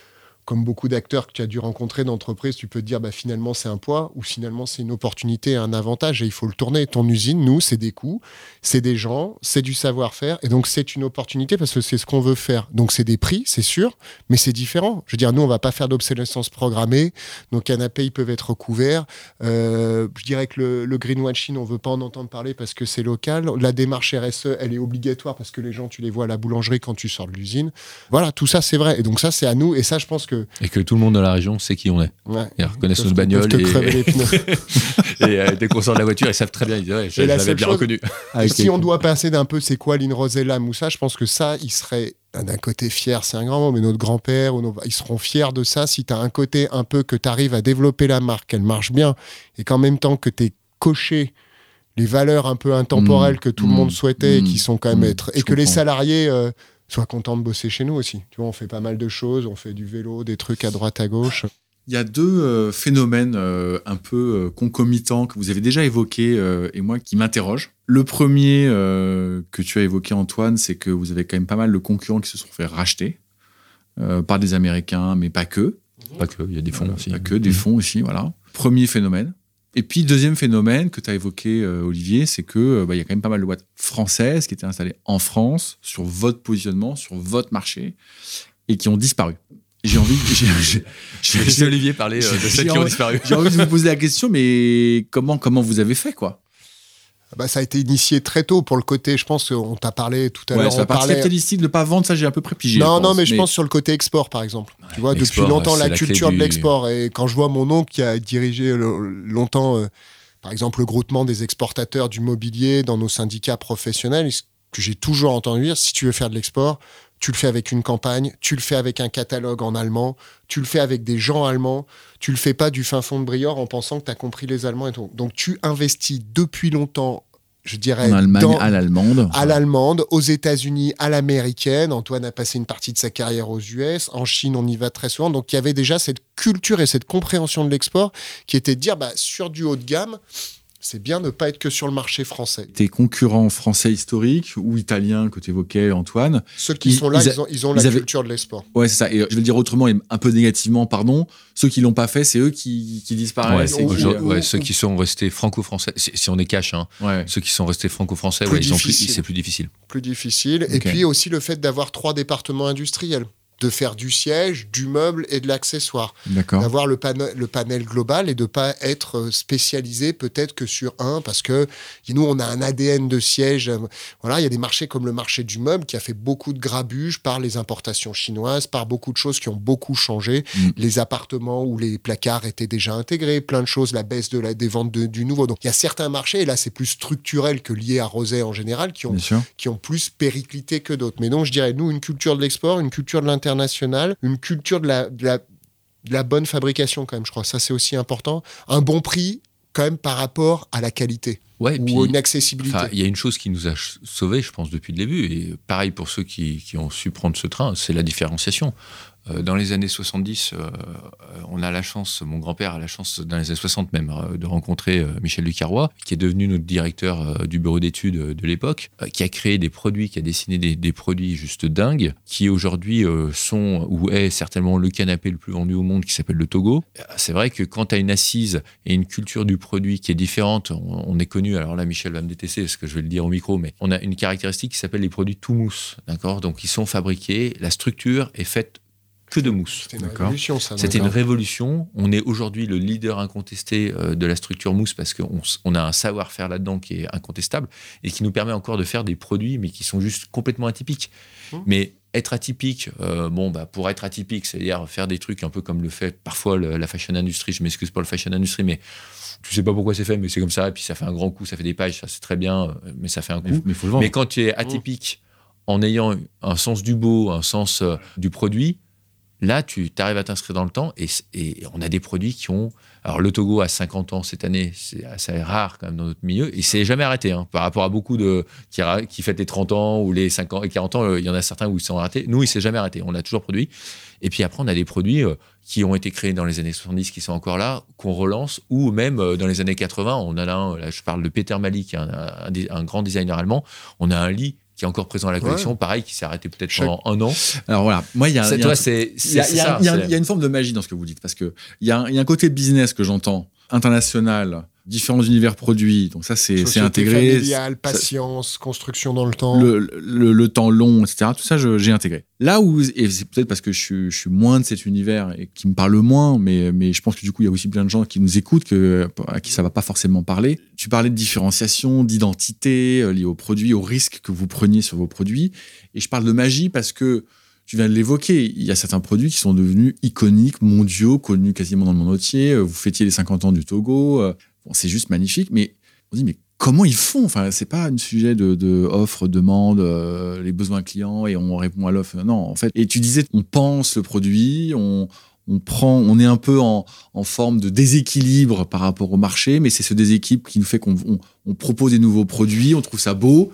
comme beaucoup d'acteurs que tu as dû rencontrer d'entreprises, tu peux te dire bah, finalement c'est un poids ou finalement c'est une opportunité un avantage et il faut le tourner. Ton usine, nous, c'est des coûts, c'est des gens, c'est du savoir-faire et donc c'est une opportunité parce que c'est ce qu'on veut faire. Donc c'est des prix, c'est sûr, mais c'est différent. Je veux dire, nous, on va pas faire d'obsolescence programmée, nos canapés ils peuvent être couverts. Euh, je dirais que le, le greenwashing, on veut pas en entendre parler parce que c'est local. La démarche RSE, elle est obligatoire parce que les gens, tu les vois à la boulangerie quand tu sors de l'usine. Voilà, tout ça c'est vrai. Et donc ça c'est à nous. Et ça, je pense que Et que tout le monde dans la région sait qui on est. ouais, Ils reconnaissent Ils notre bagnole ils peuvent te et, crever les pneus. et, euh, dès qu'on sort de la voiture, ils savent très bien. Ils disent, ouais, je, l'avais bien chose- reconnu. Et si on doit passer d'un peu c'est quoi Lynn Rosella Moussa, je pense que ça, il serait d'un côté fier, c'est un grand mot, mais notre grand-père, ils seront fiers de ça si tu as un côté un peu que tu arrives à développer la marque, qu'elle marche bien, et qu'en même temps que tu es coché les valeurs un peu intemporelles Mmh, que tout le mmh, monde souhaitait et mmh, qui sont quand même mmh, être. Et que les salariés euh, soient contents de bosser chez nous aussi. Tu vois, on fait pas mal de choses, on fait du vélo, des trucs à droite, à gauche. Il y a deux euh, phénomènes euh, un peu euh, concomitants que vous avez déjà évoqués euh, et moi qui m'interrogent. Le premier euh, que tu as évoqué, Antoine, c'est que vous avez quand même pas mal de concurrents qui se sont fait racheter euh, par des Américains, mais pas que. Pas que, il y a des fonds Voilà, aussi. Pas que, des fonds aussi, voilà. Premier phénomène. Et puis, deuxième phénomène que tu as évoqué, euh, Olivier, c'est que euh, bah, il y a quand même pas mal de boîtes françaises qui étaient installées en France, sur votre positionnement, sur votre marché, et qui ont disparu. J'ai envie, j'ai- Olivier parler euh, de celles qui ont disparu. j'ai envie de vous poser la question, mais comment, comment vous avez fait, quoi? Bah, ça a été initié très tôt pour le côté, je pense qu'on t'a parlé tout à Ouais, l'heure. la on parlait- capitalistique de ne pas vendre, ça j'ai un peu. Non, je non, pense, mais je pense sur le côté export, par exemple. tu vois, depuis longtemps, la, culture du- de l'export. Et quand je vois mon oncle qui a dirigé le- longtemps, euh, par exemple, le groupement des exportateurs du mobilier dans nos syndicats professionnels, que j'ai toujours entendu dire, si tu veux faire de l'export, tu le fais avec une campagne, tu le fais avec un catalogue en allemand, tu le fais avec des gens allemands, tu le fais pas du fin fond de Briord en pensant que tu as compris les Allemands et tout. Donc tu investis depuis longtemps, je dirais, En Allemagne, dans- à l'allemande. à l'allemande, aux États-Unis, à l'américaine. Antoine a passé une partie de sa carrière aux US. En Chine, on y va très souvent. Donc, il y avait déjà cette culture et cette compréhension de l'export qui était de dire, bah, sur du haut de gamme, c'est bien de ne pas être que sur le marché français. Tes concurrents français historiques ou italiens que tu évoquais, Antoine, Ceux qui Ils- sont là, ils a- ils, ont, ils ont ils la avaient- culture de l'export. Ouais, c'est ça. Et je vais le dire autrement et un peu négativement, pardon. Ceux qui l'ont pas fait, c'est eux qui, disparaissent. qui, euh, ouais, ceux qui sont restés franco-français, si, si on est cash, hein, ouais. ceux qui sont restés franco-français, ouais, ils ont plus- difficile. c'est plus difficile. Plus difficile. Et puis aussi le fait d'avoir trois départements industriels. De faire du siège, du meuble et de l'accessoire. D'accord. d'avoir le, pane- le panel global et de pas être euh, spécialisé peut-être que sur un parce que nous on a un ADN de siège euh, voilà il y a des marchés comme le marché du meuble qui a fait beaucoup de grabuge par les importations chinoises par beaucoup de choses qui ont beaucoup changé Mm. les appartements où les placards étaient déjà intégrés plein de choses la baisse de la, des ventes de- du nouveau donc il y a certains marchés et là c'est plus structurel que lié à Rosé en général qui ont qui ont plus périclité que d'autres. Mais donc, je dirais, nous, une culture de l'export, une culture de l'international, une culture de la, de, la, de la bonne fabrication, quand même, je crois. Ça, c'est aussi important. Un bon prix, quand même, par rapport à la qualité. Ouais, ou puis- une accessibilité. Il y a une chose qui nous a sauvés, je pense, depuis le début, et pareil pour ceux qui, qui ont su prendre ce train, c'est la différenciation. Euh, dans les années 70, euh, on a la chance, mon grand-père a la chance, dans les années 60 même, euh, de rencontrer euh, Michel Ducarrois, qui est devenu notre directeur euh, du bureau d'études euh, de l'époque, euh, qui a créé des produits, qui a dessiné des, produits juste dingues, qui aujourd'hui euh, sont, ou est certainement le canapé le plus vendu au monde, qui s'appelle le Togo. Euh, C'est vrai que quand tu as une assise et une culture du produit qui est différente, on, on est connu, alors là Michel va me détester parce que je vais le dire au micro, mais on a une caractéristique qui s'appelle les produits tout mousse, d'accord? Donc ils sont fabriqués, la structure est faite que de mousse. C'était une révolution, ça. C'était une révolution. On est aujourd'hui le leader incontesté euh, de la structure mousse parce qu'on on a un savoir-faire là-dedans qui est incontestable et qui nous permet encore de faire des produits, mais qui sont juste complètement atypiques. Mmh. Mais être atypique, euh, bon, bah, pour être atypique, c'est-à-dire faire des trucs un peu comme le fait parfois le- la fashion industry. Je m'excuse pour la fashion industry, mais tu sais pas pourquoi c'est fait, mais c'est comme ça. Et puis ça fait un grand coup, ça fait des pages, ça c'est très bien, euh, mais ça fait un coup. Mais il faut le vendre. Mais quand tu es atypique, en ayant un sens du beau, un sens euh, du produit, là, tu arrives à t'inscrire dans le temps et, on a des produits qui ont. Alors, le Togo a 50 ans cette année, c'est assez rare quand même dans notre milieu et c'est jamais arrêté. hein, par rapport à beaucoup de. qui, qui fêtent les 30 ans ou les 50 et 40 ans, euh, il y en a certains où ils sont arrêtés. Nous, il s'est jamais arrêté. On l'a toujours produit. Et puis après, on a des produits euh, qui ont été créés dans les années 70 qui sont encore là, qu'on relance, ou même euh, dans les années 80. On a un, là, je parle de Peter Mali, qui est un, un un grand designer allemand. On a un lit qui est encore présent à la collection, pareil, qui s'est arrêté peut-être pendant un an. Alors voilà, moi il y a, il y une forme de magie dans ce que vous dites parce que il y y a un côté business que j'entends international, différents univers produits, donc ça c'est intégré. familiale, patience, construction dans le temps. le, le, le temps long, etc. Tout ça, j'ai intégré. Là où, et c'est peut-être parce que je suis, je suis moins de cet univers et qui me parle moins, mais, mais je pense que du coup, il y a aussi plein de gens qui nous écoutent que, à qui ça va pas forcément parler. Tu parlais de différenciation, d'identité euh, liée aux produits, aux risques que vous preniez sur vos produits. Et je parle de magie parce que tu viens de l'évoquer. Il y a certains produits qui sont devenus iconiques, mondiaux, connus quasiment dans le monde entier. Euh, Vous fêtiez les 50 ans du Togo. Euh, Bon, c'est juste magnifique, mais on se dit, mais comment ils font? Enfin, c'est pas un sujet de, de offre, demande, euh, les besoins clients et on répond à l'offre. Non, en fait. Et tu disais, on pense le produit, on, on prend, on est un peu en, en forme de déséquilibre par rapport au marché, mais c'est ce déséquilibre qui nous fait qu'on on, on propose des nouveaux produits, on trouve ça beau.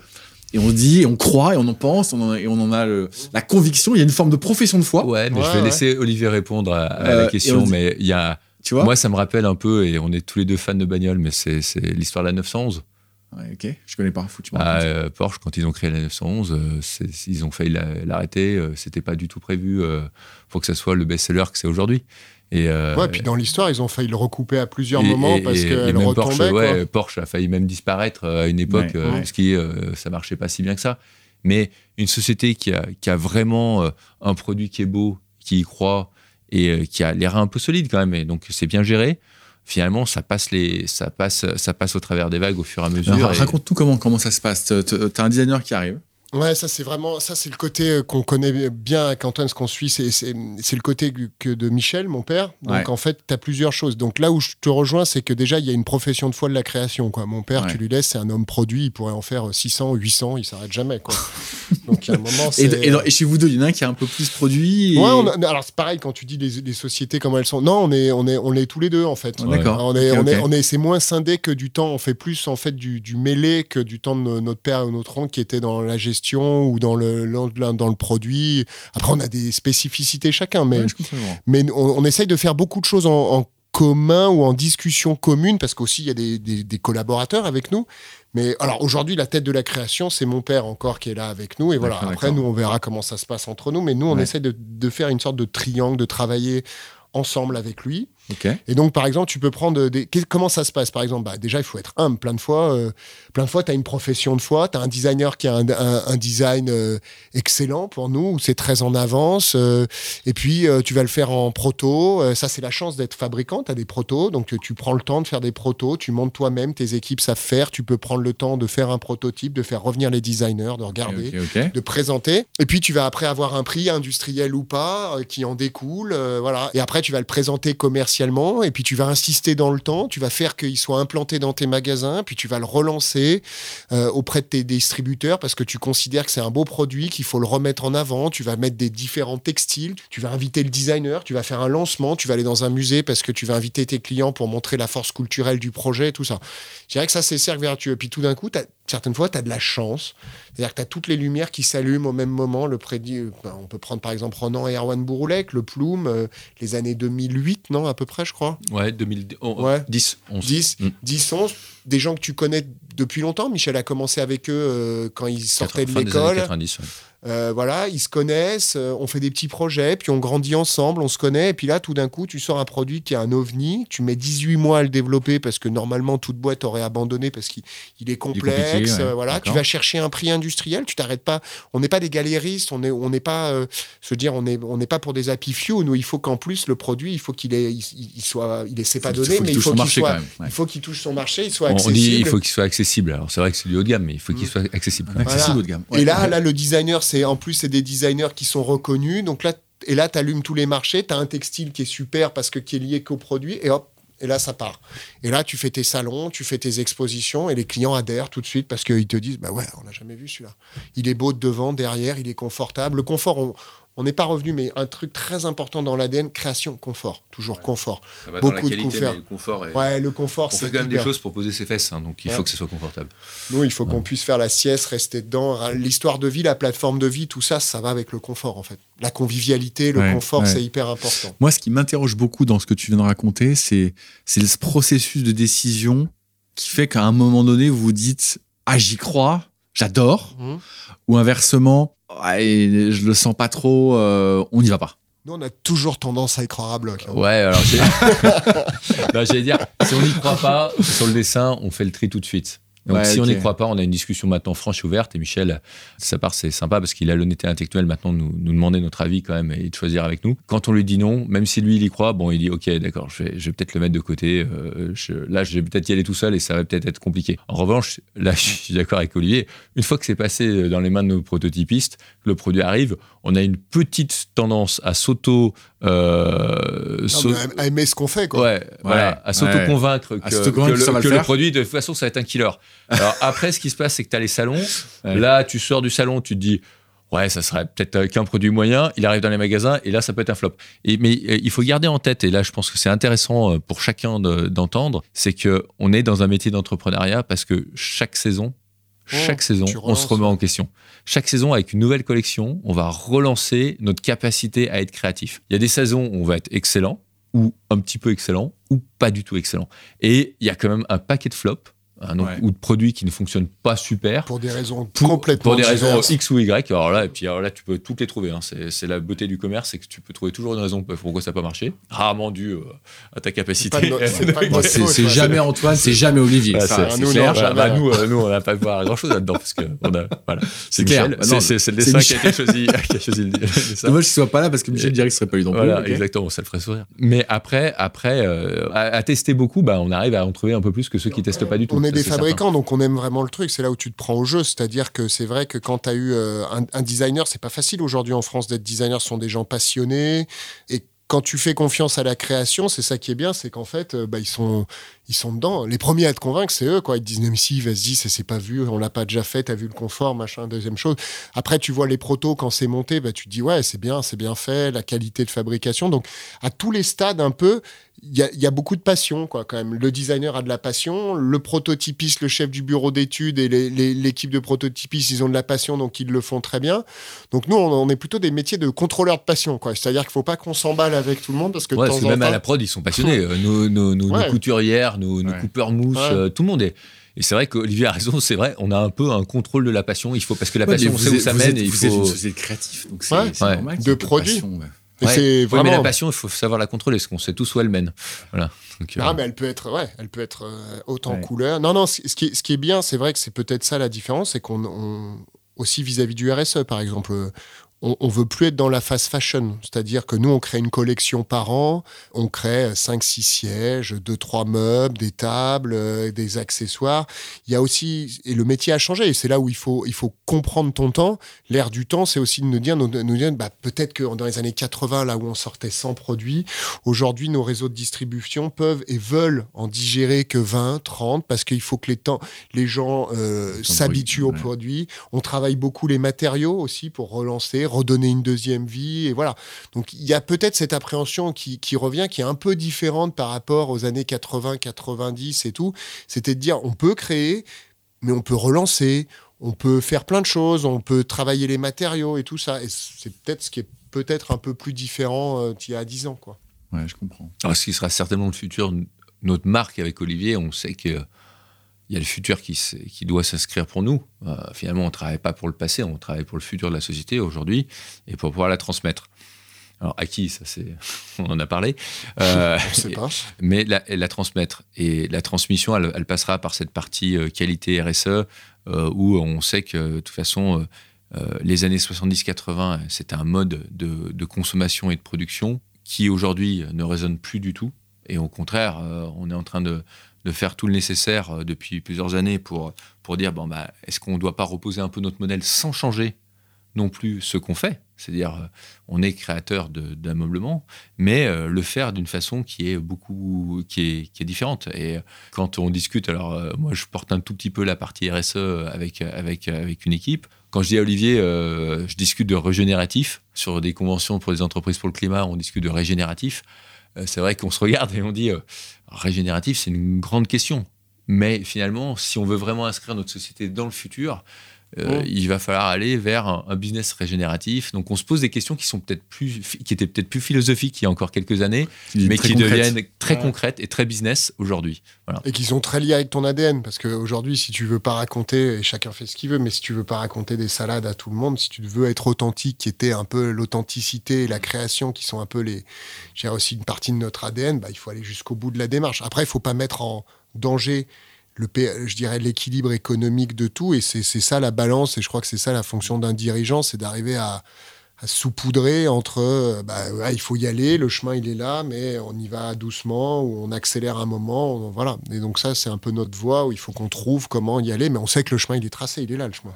Et on dit, et on croit, et on en pense, on en- et on en a le- la conviction. Il y a une forme de profession de foi, Ouais, mais Ouais, je vais ouais. laisser Olivier répondre à, à Euh, la on question, dit- mais il y a. tu vois Moi, ça me rappelle un peu, et on est tous les deux fans de bagnole, mais c'est l'histoire de la 911. Ouais, ok, je connais pas. Faut que tu me Bah, racontes. euh, Porsche, quand ils ont créé la 911, euh, ils ont failli la- l'arrêter. euh, C'était pas du tout prévu euh, pour que ça soit le best-seller que c'est aujourd'hui. Et, euh, Ouais, puis dans l'histoire, ils ont failli le recouper à plusieurs et- moments et- parce qu'elle retombait. Porsche, quoi. ouais, Porsche a failli même disparaître euh, à une époque Ouais, euh, ouais. parce que euh, ça marchait pas si bien que ça. Mais une société qui a, qui a vraiment euh, un produit qui est beau, qui y croit et euh, qui a l'air un peu solide quand même, et donc c'est bien géré. Finalement, ça passe les, ça passe, ça passe au travers des vagues au fur et à mesure. Alors, et- Raconte-nous comment, comment ça se passe. T'as- T'as un designer qui arrive. Ouais, ça c'est vraiment ça c'est le côté euh, qu'on connaît bien avec Antoine, ce qu'on suit, c'est le côté que- de Michel, mon père. Donc Ouais. en fait, tu as plusieurs choses. Donc là où je te rejoins, c'est que déjà il y a une profession de foi de la création quoi. Mon père, Ouais. tu lui laisses, c'est un homme produit, il pourrait en faire 600, 800, il s'arrête jamais quoi. Donc il y a un moment Et, c'est et chez vous deux, il y en a un qui a un peu plus produit. et- Ouais, on a- alors c'est pareil quand tu dis les, les sociétés comment elles sont. Non, on est on est on est tous les deux en fait. Ouais, D'accord. On est, on est, on est, c'est moins scindé que du temps. On fait plus en fait du, du mêlé que du temps de no- notre père ou notre oncle qui était dans la gestion ou dans le, dans le produit. Après, on a des spécificités chacun, mais, mais on, on essaye de faire beaucoup de choses en, en commun ou en discussion commune parce qu'aussi il y a des, des- des collaborateurs avec nous. Mais alors aujourd'hui, la tête de la création, c'est mon père encore qui est là avec nous. Et voilà, après, nous, on verra comment ça se passe entre nous. Mais nous, on Ouais. essaie de, de faire une sorte de triangle, de travailler ensemble avec lui. Et donc, par exemple, tu peux prendre des. Comment ça se passe Par exemple, bah, déjà, il faut être humble. Plein de fois, euh, plein de fois, tu as une profession de foi, tu as un designer qui a un, un- un design euh, excellent pour nous, où c'est très en avance. euh, et puis, euh, tu vas le faire en proto. ça, c'est la chance d'être fabricant. Tu as des protos. Donc, tu prends le temps de faire des protos. Tu montes toi-même. Tes équipes savent faire. Tu peux prendre le temps de faire un prototype, de faire revenir les designers, de regarder de présenter. Et puis tu vas après avoir un prix industriel ou pas qui en découle, voilà. Et après tu vas le présenter et puis tu vas insister dans le temps, tu vas faire qu'il soit implanté dans tes magasins, puis tu vas le relancer euh, auprès de tes distributeurs parce que tu considères que c'est un beau produit, qu'il faut le remettre en avant, tu vas mettre des différents textiles, tu vas inviter le designer, tu vas faire un lancement, tu vas aller dans un musée parce que tu vas inviter tes clients pour montrer la force culturelle du projet, tout ça. Je dirais que ça, c'est cercle vertueux. Puis tout d'un coup, as, certaines fois, tu as de la chance. C'est-à-dire que tu as toutes les lumières qui s'allument au même moment. Le prédit, ben, on peut prendre par exemple Ronan et Erwan Bouroulec, le Plume, euh, les années 2008, non, à peu près, je crois. Ouais, 2010, ouais. 10, 11. 10, 10, 11. Des gens que tu connais depuis longtemps. Michel a commencé avec eux euh, quand ils sortaient de l'école. 90, ouais. Euh, voilà, ils se connaissent, euh, on fait des petits projets, puis on grandit ensemble, on se connaît, et puis là, tout d'un coup, tu sors un produit qui est un ovni, tu mets 18 mois à le développer parce que normalement, toute boîte aurait abandonné parce qu'il est complexe. Voilà, tu vas chercher un prix industriel, tu t'arrêtes pas. On n'est pas des galéristes, on n'est on pas, se dire, on n'est on pas pour des happy few. Nous, il faut qu'en plus le produit, il faut qu'il il, soit, il est, pas donné, mais il faut qu'il soit, il faut qu'il touche son marché, il soit accessible. On dit, il faut qu'il soit accessible. Alors c'est vrai que c'est du haut de gamme, mais il faut qu'il mm. soit accessible. Accessible haut de gamme. et là, là, le designer en plus c'est des designers qui sont reconnus. Donc là, et là, tu allumes tous les marchés, tu as un textile qui est super parce que qui est lié qu'au produit, et hop, et là, ça part. Et là, tu fais tes salons, tu fais tes expositions, et les clients adhèrent tout de suite parce qu'ils te disent, bah ouais, on n'a jamais vu celui-là. Il est beau de devant, derrière, il est confortable. Le confort, on, on n'est pas revenu, mais un truc très important dans l'ADN, création, confort, toujours confort. Beaucoup de confort. Le confort Ouais, le confort, c'est. On fait quand même des choses pour poser ses fesses, hein, donc il faut que ce soit confortable. Nous, il faut qu'on puisse faire la sieste, rester dedans. L'histoire de vie, la plateforme de vie, tout ça, ça va avec le confort, en fait. La convivialité, le confort, c'est hyper important. Moi, ce qui m'interroge beaucoup dans ce que tu viens de raconter, c'est ce processus de décision qui fait qu'à un moment donné, vous vous dites Ah, j'y crois, j'adore. Mmh. Ou inversement, ouais, je le sens pas trop, euh, on n'y va pas. Nous, on a toujours tendance à y croire à bloc. Hein. Ouais, alors j'allais dire, si on n'y croit pas, sur le dessin, on fait le tri tout de suite. Donc si on n'y croit pas, on a une discussion maintenant franche et ouverte. Et Michel, sa part, c'est sympa parce qu'il a l'honnêteté intellectuelle maintenant de nous, nous, demander notre avis quand même et de choisir avec nous. Quand on lui dit non, même si lui, il y croit, bon, il dit ok, d'accord, je vais, peut-être le mettre de côté. Euh, là, je vais peut-être y aller tout seul et ça va peut-être être compliqué. En revanche, là, je suis d'accord avec Olivier. Une fois que c'est passé dans les mains de nos prototypistes, que le produit arrive, on a une petite tendance à s'auto euh, à aimer ce qu'on fait quoi. Ouais, voilà, à s'auto-convaincre que, que, le, produit de toute façon ça va être un killer. Alors après ce qui se passe c'est que tu as les salons, là tu sors du salon, tu te dis ouais, ça serait peut-être qu'un produit moyen, il arrive dans les magasins et là, ça peut être un flop. Et, mais euh, il faut garder en tête, et là, je pense que c'est intéressant euh, pour chacun d'entendre, c'est qu'on est dans un métier d'entrepreneuriat parce que chaque saison, oh, chaque saison, on se remet en question chaque saison, avec une nouvelle collection, on va relancer notre capacité à être créatif. Il y a des saisons où on va être excellent, ou un petit peu excellent, ou pas du tout excellent. Et il y a quand même un paquet de flops Hein, ou de produits qui ne fonctionnent pas super. Pour des raisons complètement Pour des raisons X ou Y. Alors là, et puis là, tu peux toutes les trouver. Hein. C'est la beauté du commerce, c'est que tu peux trouver toujours une raison pourquoi ça n'a pas marché. Rarement dû euh, à ta capacité. C'est jamais Antoine, c'est jamais Olivier. nous, clair. Bah, nous, euh, nous, on n'a pas voir grand chose là-dedans parce que voilà. C'est clair. C'est le dessin qui a été choisi. qui a choisi le dessin. Dommage qu'il soit pas là parce que Michel dirait qu'il serait pas eu non Voilà, exactement. Ça le ferait sourire. Mais après, après, euh, à tester beaucoup, bah, on arrive à en trouver un peu plus que ceux qui testent pas du tout des fabricants, donc on aime vraiment le truc. C'est là où tu te prends au jeu. C'est-à-dire que c'est vrai que quand tu as eu euh, un, un, designer, c'est pas facile aujourd'hui en France d'être designer. Ce sont des gens passionnés. Et quand tu fais confiance à la création, c'est ça qui est bien, c'est qu'en fait, euh, bah, ils sont, ils sont dedans. Les premiers à te convaincre, c'est eux, quoi. Ils te disent, même si, vas-y, ça s'est pas vu, on l'a pas déjà fait, t'as vu le confort, machin, deuxième chose. Après, tu vois les protos, quand c'est monté, bah, tu te dis, ouais, c'est bien, c'est bien fait, la qualité de fabrication. Donc, à tous les stades, un peu, il y, a, beaucoup de passion, quoi, quand même. Le designer a de la passion, le prototypiste, le chef du bureau d'études et l'équipe de prototypistes, ils ont de la passion, donc ils le font très bien. Donc nous, on, est plutôt des métiers de contrôleurs de passion, quoi. C'est-à-dire qu'il faut pas qu'on s'emballe avec tout le monde parce que ouais, même à la prod, ils sont passionnés. Nos, nos, couturières, nos, coupeurs mousse, euh, tout le monde est. Et c'est vrai qu'Olivier a raison, c'est vrai, on a un peu un contrôle de la passion. Il faut parce que la passion, on sait où ça mène. et il faut... êtes une société créative, donc c'est normal. De produits. Ouais, vraiment... mais la passion, il faut savoir la contrôler, parce qu'on sait tous où elle mène. Voilà. ah, mais elle peut être, ouais, elle peut être euh, autant couleur. Non, non, ce qui, est, ce qui est bien, c'est vrai que c'est peut-être ça la différence, c'est qu'on aussi vis-à-vis du RSE, par exemple, on, on veut plus être dans la fast fashion. C'est-à-dire que nous, on crée une collection par an, on crée 5-6 sièges, 2-3 meubles, des tables, euh, des accessoires. Il y a aussi, et le métier a changé, et c'est là où il faut, il faut comprendre ton temps. L'air du temps, c'est aussi de nous dire, nous, nous dire bah, peut-être que dans les années 80, là où on sortait 100 produits, aujourd'hui, nos réseaux de distribution peuvent et veulent en digérer que 20, 30, parce qu'il faut que les, temps, les gens euh, s'habituent aux ouais. produits. On travaille beaucoup les matériaux aussi pour relancer, redonner une deuxième vie, et voilà. Donc il y a peut-être cette appréhension qui, qui revient, qui est un peu différente par rapport aux années 80, 90 et tout. C'était de dire, on peut créer, mais on peut relancer, on peut faire plein de choses, on peut travailler les matériaux et tout ça. Et c'est peut-être ce qui est peut-être un peu plus différent euh, qu'il y a 10 ans, quoi. Ouais, je comprends. Alors, ce qui sera certainement le futur, notre marque avec Olivier, on sait que il y a le futur qui, doit s'inscrire pour nous. Euh, finalement, on ne travaille pas pour le passé, on travaille pour le futur de la société aujourd'hui et pour pouvoir la transmettre. Alors, à qui Ça, c'est. On en a parlé. Euh, Je sais pas. mais la, la transmettre. Et la transmission, elle, elle passera par cette partie euh, qualité RSE, euh, où on sait que de toute façon, les années 70-80, c'était un mode de, de consommation et de production qui aujourd'hui ne résonne plus du tout. Et au contraire, on est en train de, de faire tout le nécessaire euh, depuis plusieurs années pour, pour dire, bon, bah, est-ce qu'on ne doit pas reposer un peu notre modèle sans changer non plus ce qu'on fait? C'est-à-dire, euh, on est créateur d'ameublement, mais euh, le faire d'une façon qui est beaucoup qui est, qui est différente. Et quand on discute, alors moi je porte un tout petit peu la partie RSE avec avec avec une équipe. Quand je dis à Olivier, je discute de régénératif sur des conventions pour les entreprises pour le climat, on discute de régénératif. Euh, c'est vrai qu'on se regarde et on dit euh, régénératif, c'est une grande question. Mais finalement, si on veut vraiment inscrire notre société dans le futur, euh, Mm. il va falloir aller vers un, un business régénératif. Donc, on se pose des questions qui sont peut-être plus, qui étaient peut-être plus philosophiques il y a encore quelques années, mais qui concrète. deviennent très Ouais. concrètes et très business aujourd'hui. Voilà. Et qui sont très liés avec ton ADN. Parce qu'aujourd'hui, si tu veux pas raconter, et chacun fait ce qu'il veut, mais si tu veux pas raconter des salades à tout le monde, si tu veux être authentique, qui était un peu l'authenticité et la création, qui sont un peu les. J'ai aussi une partie de notre ADN, bah, il faut aller jusqu'au bout de la démarche. Après, il faut pas mettre en danger. Le, je dirais l'équilibre économique de tout et c'est ça la balance et je crois que c'est ça la fonction d'un dirigeant c'est d'arriver à, à saupoudrer entre bah, il faut y aller, le chemin il est là, mais on y va doucement ou on accélère un moment, on- voilà. Et donc ça c'est un peu notre voie où il faut qu'on trouve comment y aller, mais on sait que le chemin il est tracé, il est là le chemin.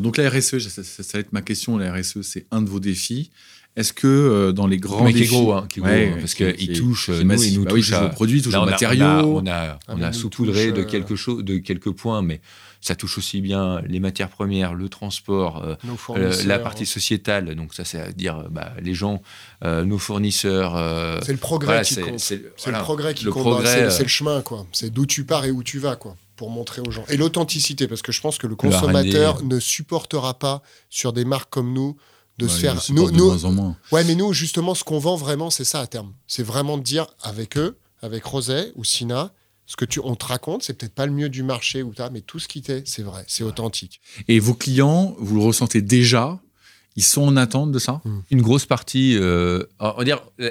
Donc la RSE, ça- ça va être ma question. La RSE, c'est un de vos défis. Est-ce que euh, dans les grands Mais qui est défis, gros, hein, qui est gros, Ouais, parce qui- qu'il qui- touche, nous, massif. il nous Bah touche à- aux produits, touche Là, aux matériaux. On a, on a, on mais a nous saupoudré touche, de euh, quelque chose, de quelques points, mais ça touche aussi bien les matières premières, le transport, euh, euh, la partie sociétale. Donc ça, c'est à dire bah, les gens, euh, nos fournisseurs. euh, c'est le progrès voilà, qui c'est compte. c'est- C'est voilà. le progrès qui Le compte. progrès, c'est euh, c'est le chemin, quoi. C'est d'où tu pars et où tu vas, quoi, pour montrer aux gens. Et l'authenticité, parce que je pense que le consommateur ne supportera pas sur des marques comme nous de Ouais, se faire. supporte de nous, moins en moins. Ouais, mais nous, justement, ce qu'on vend vraiment, c'est ça à terme. C'est vraiment de dire avec eux, avec Roset ou Sina, ce que tu, on te raconte, c'est peut-être pas le mieux du marché ou t'as, mais tout ce qui t'est, c'est vrai, c'est authentique. Et vos clients, vous le ressentez déjà Ils sont en attente de ça Une grosse partie. euh, on va dire. euh,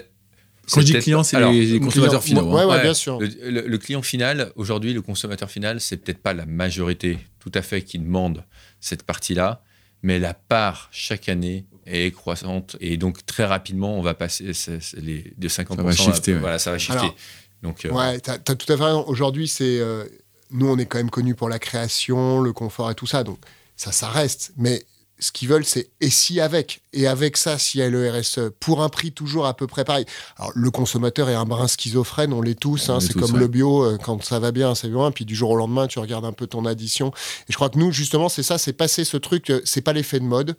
Quand je dis client, c'est les, les consommateurs Client- finaux. Ouais, hein. ouais, Ouais, bien sûr. Le, le- le client final, aujourd'hui, le consommateur final, c'est peut-être pas la majorité tout à fait qui demande cette partie-là, mais la part chaque année est croissante et donc très rapidement, on va passer les, de 50%. Ça va shifter, à- ouais. Voilà, ça va shifter. Alors, donc, euh, Ouais, t'as as tout à fait raison. Aujourd'hui, c'est. euh, nous, on est quand même connus pour la création, le confort et tout ça. Donc, ça, ça reste. Mais ce qu'ils veulent, c'est et si avec? Et avec ça, s'il y a le RSE, pour un prix toujours à peu près pareil. Alors, le consommateur est un brin schizophrène, on l'est tous. Hein, c'est comme ouais. le bio, euh, quand ça va bien, c'est bien. Puis du jour au lendemain, tu regardes un peu ton addition. Et je crois que nous, justement, c'est ça, c'est passer ce truc. C'est pas l'effet de mode,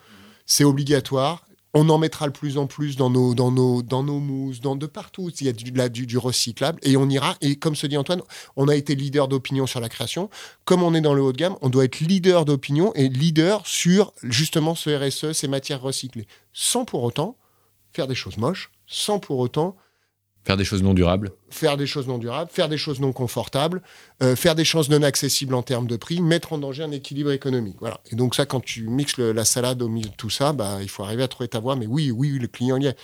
c'est obligatoire. On en mettra de plus en plus dans nos, dans nos, dans nos mousses, dans de partout. Il y a du, là, du, du recyclable et on ira. Et comme se dit Antoine, on a été leader d'opinion sur la création. Comme on est dans le haut de gamme, on doit être leader d'opinion et leader sur justement ce RSE, ces matières recyclées, sans pour autant faire des choses moches, sans pour autant faire des choses non durables. faire des choses non durables, faire des choses non confortables, euh, faire des choses non accessibles en termes de prix, mettre en danger un équilibre économique. Voilà. Et donc ça, quand tu mixes la salade au milieu de tout ça, bah, il faut arriver à trouver ta voie. Mais oui, oui, le client y est.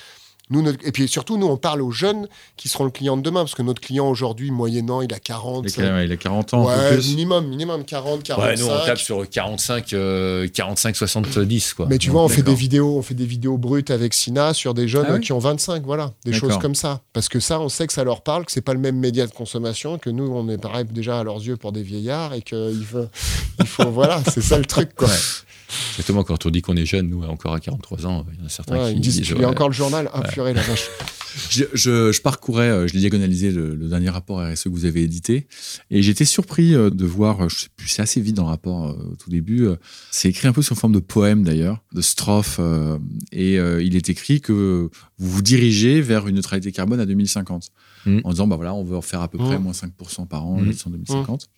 Nous, notre- et puis surtout, nous, on parle aux jeunes qui seront le client de demain, parce que notre client aujourd'hui, moyennant, il a 40, Il a il a 40 ans, ouais, plus. minimum, minimum 40, 45. Ouais, nous, on tape sur 45, euh, 45 70, quoi. Mais tu Donc, vois, on fait des vidéos, on fait des vidéos brutes avec Sina sur des jeunes Ah euh, qui ont 25, voilà, des choses comme ça. Parce que ça, on sait que ça leur parle, que c'est pas le même média de consommation, que nous, on est pareil déjà à leurs yeux pour des vieillards et qu'il faut, il faut voilà, c'est ça le truc, quoi. Ouais. Exactement, quand on dit qu'on est jeune, nous, encore à 43 ans, il y en a certains Ouais, qui ils disent, tu lis ouais, encore le journal Ah, purée, la vache. Je, je- je parcourais, euh, je l'ai diagonalisé le, le dernier rapport RSE que vous avez édité, et j'étais surpris euh, de voir, euh, je sais plus, c'est assez vite dans le rapport au tout début, c'est écrit un peu sous forme de poème d'ailleurs, de strophe, et il est écrit que vous vous dirigez vers une neutralité carbone à 2050, Mm. en disant, bah voilà, on veut en faire à peu près Mm. moins 5% par an Mm. d'ici en 2050.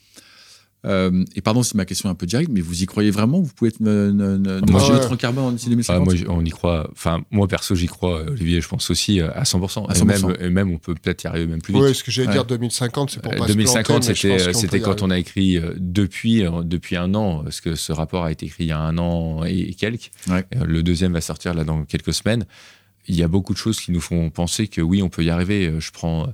Euh, et pardon si ma question est un peu directe, mais vous y croyez vraiment Vous pouvez être ne- ne- ne- Moi, neutre je- en carbone d'ici Ah, 2050 moi, j- on y croit. Enfin, moi perso, j'y crois. euh, Olivier, je pense aussi euh, à 100%. À Et 100%. même, et même, on peut peut-être y arriver même plus vite. Oui, ce que j'allais Ouais. dire 2050, c'est pour Euh, pas 2050, se planter, mais je c'était euh, y quand on a écrit euh, depuis euh, depuis un an, parce que ce rapport a été écrit il y a un an et, quelques. Ouais. Euh, Le deuxième va sortir là dans quelques semaines. Il y a beaucoup de choses qui nous font penser que oui, on peut y arriver. Euh, Je prends euh,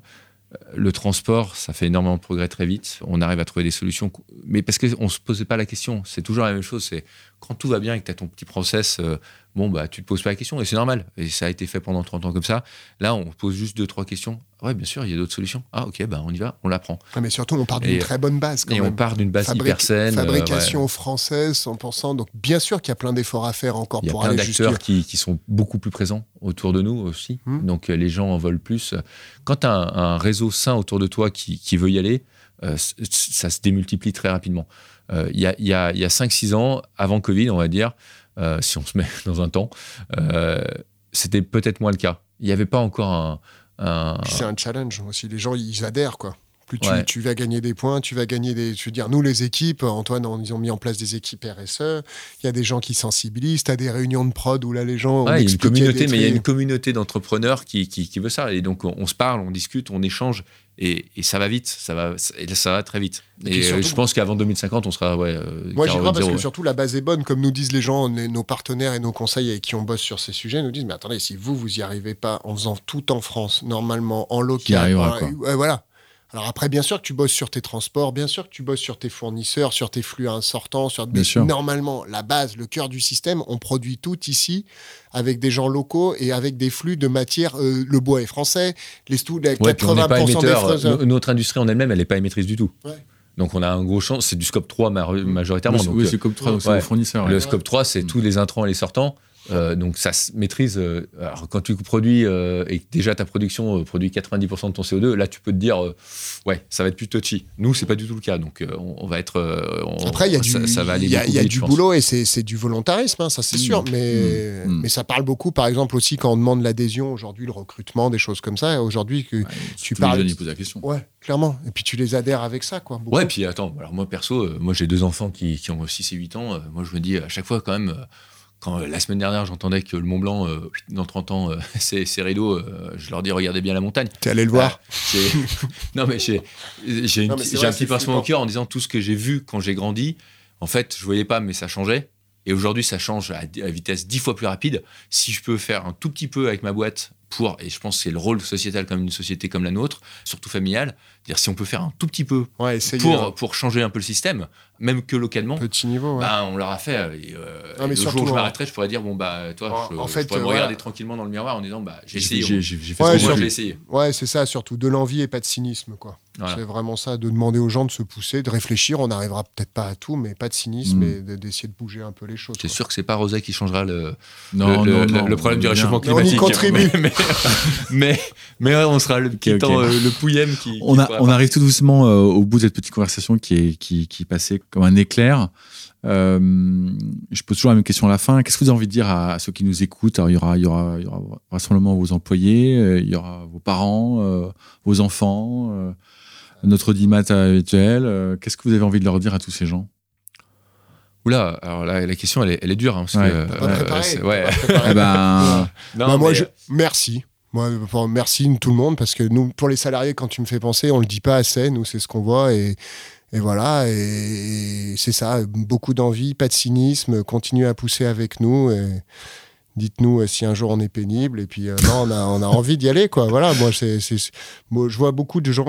le transport, ça fait énormément de progrès très vite. On arrive à trouver des solutions, mais parce qu'on ne se posait pas la question. C'est toujours la même chose. Quand tout va bien et que tu as ton petit process, euh, bon, bah, tu te poses pas la question et c'est normal. Et ça a été fait pendant 30 ans comme ça. Là, on pose juste deux, trois questions. Ouais, bien sûr, il y a d'autres solutions. Ah, ok, bah, on y va, on la prend. Ouais, mais surtout, on part d'une très bonne base quand Et même. on part d'une base hyper saine. euh, Fabrication ouais. française, 100%. Donc, bien sûr qu'il y a plein d'efforts à faire encore Il y a pour plein aller d'acteurs qui, qui sont beaucoup plus présents autour de nous aussi. Hmm. Donc euh, les gens en veulent plus. Quand tu as un, un réseau sain autour de toi qui, qui veut y aller, euh, ça se démultiplie très rapidement. Euh, Il y a, y a- il y a 5-6 ans, avant Covid, on va dire, euh, si on se met dans un temps, euh, c'était peut-être moins le cas. Il n'y avait pas encore un... un- C'est un challenge aussi. Les gens, ils adhèrent, quoi. Plus tu, Ouais. tu vas gagner des points, tu vas gagner des. Je veux dire, nous, les équipes, Antoine, on- ils ont mis en place des équipes RSE. Il y a des gens qui sensibilisent. Tu as des réunions de prod où là, les gens. on Ouais, il y a une communauté, mais il y a une communauté d'entrepreneurs qui, qui, qui veut ça. Et donc, on, on se parle, on discute, on échange. Et, et ça va vite, ça va, et ça va très vite. Et euh, surtout- je pense qu'avant 2050, on sera ouais, euh, Moi, j'y crois parce que ouais. surtout la base est bonne. Comme nous disent les gens, nos partenaires et nos conseils avec qui on bosse sur ces sujets, nous disent Mais attendez, si vous, vous y arrivez pas en faisant tout en France, normalement, en local. Qui arrivera, ouais, voilà. Alors après, bien sûr que tu bosses sur tes transports, bien sûr que tu bosses sur tes fournisseurs, sur tes flux sortants, sur Bien sûr. normalement la base, le cœur du système, on produit tout ici avec des gens locaux et avec des flux de matière. euh, le bois est français, les Ouais, pas 80% des émetteur. fraiseurs. No- Notre industrie en elle-même, elle n'est pas émettrice du tout. Ouais. Donc on a un gros champ, c'est du scope 3 ma- majoritairement. Oui, c'est- oui, euh, comme toi, donc c'est ouais. vos fournisseurs. le ouais. scope 3, c'est Mm. tous les intrants et les sortants. Euh, donc ça se maîtrise. euh, alors quand tu produis euh, et que déjà ta production produit 90% de ton CO2, là tu peux te dire ouais ça va être plus touchy. Nous c'est pas du tout le cas donc on, on va être. on- Après, il y a du, ça, ça va aller il y a, beaucoup il y a vite, du je pense. boulot et c'est du volontarisme, hein, ça c'est Mmh. sûr. Mais, Mmh. mais ça parle beaucoup, par exemple, aussi quand on demande l'adhésion, aujourd'hui, le recrutement, des choses comme ça. Aujourd'hui, que Ouais, tu tous les parles- jeunes, ils posent la question. Ouais, clairement. Et puis tu les adhères avec ça, quoi. beaucoup. Ouais, puis attends, alors moi perso, moi j'ai deux enfants qui, qui ont 6 et 8 ans. moi je me dis à chaque fois quand même, quand euh, la semaine dernière j'entendais que le Mont Blanc, euh, dans 30 ans, euh, c'est euh, je leur dis regardez bien la montagne. T'es allé le voir. Ah, j'ai- non mais j'ai un petit pincement au cœur en disant tout ce que j'ai vu quand j'ai grandi, en fait je voyais pas mais ça changeait. Et aujourd'hui, ça change à, à vitesse dix fois plus rapide. Si je peux faire un tout petit peu avec ma boîte pour, et je pense que c'est le rôle sociétal comme une société comme la nôtre, surtout familiale, dire si on peut faire un tout petit peu Ouais, pour, hein. pour changer un peu le système, même que localement, Petit niveau, ouais. bah, on l'aura fait. Et, euh, Non, mais et le surtout, jour où je m'arrêterai, je pourrais dire bon bah toi, En- je, en je fait, pourrais me euh, regarder voilà. tranquillement dans le miroir en disant bah j'ai J'ai essayé. j'ai- au j'ai- j'ai fait Ouais, ce que j'ai Moi, surtout- j'ai essayé. Ouais, c'est ça, surtout de l'envie et pas de cynisme, quoi. Voilà. C'est vraiment ça, de demander aux gens de se pousser, de réfléchir. On n'arrivera peut-être pas à tout, mais pas de cynisme Mm. et de- d'essayer de bouger un peu les choses. C'est quoi. sûr que c'est pas Rosé qui changera le, Non, le, non, le- non, le problème du réchauffement Mais on y climatique. contribue. Mais, mais, mais on sera le petit ok. temps, euh, le pouillem qui. On, qui a- on arrive tout doucement euh, au bout de cette petite conversation qui est qui, qui passait comme un éclair. Euh, je pose toujours la même question à la fin. Qu'est-ce que vous avez envie de dire à, à ceux qui nous écoutent Alors, il y aura, il y aura, il y aura rassemblement vos employés, il y aura vos parents, vos enfants, notre dimat habituel. Qu'est-ce que vous avez envie de leur dire à tous ces gens Oula, alors là, la question, elle est, elle est dure. hein, parce Ouais. que, Pas euh, préparé, ouais. Eh ben, Non, Bah, moi, mais- je... merci. Moi, enfin, merci tout le monde parce que nous, pour les salariés, quand tu me fais penser, on le dit pas assez. Nous, c'est ce qu'on voit et, et voilà. Et, et c'est ça. Beaucoup d'envie, pas de cynisme. Continuez à pousser avec nous et, dites-nous si un jour on est pénible. Et puis, non, on a, on a envie d'y aller, quoi. Voilà, moi, c'est, moi, je vois beaucoup de gens.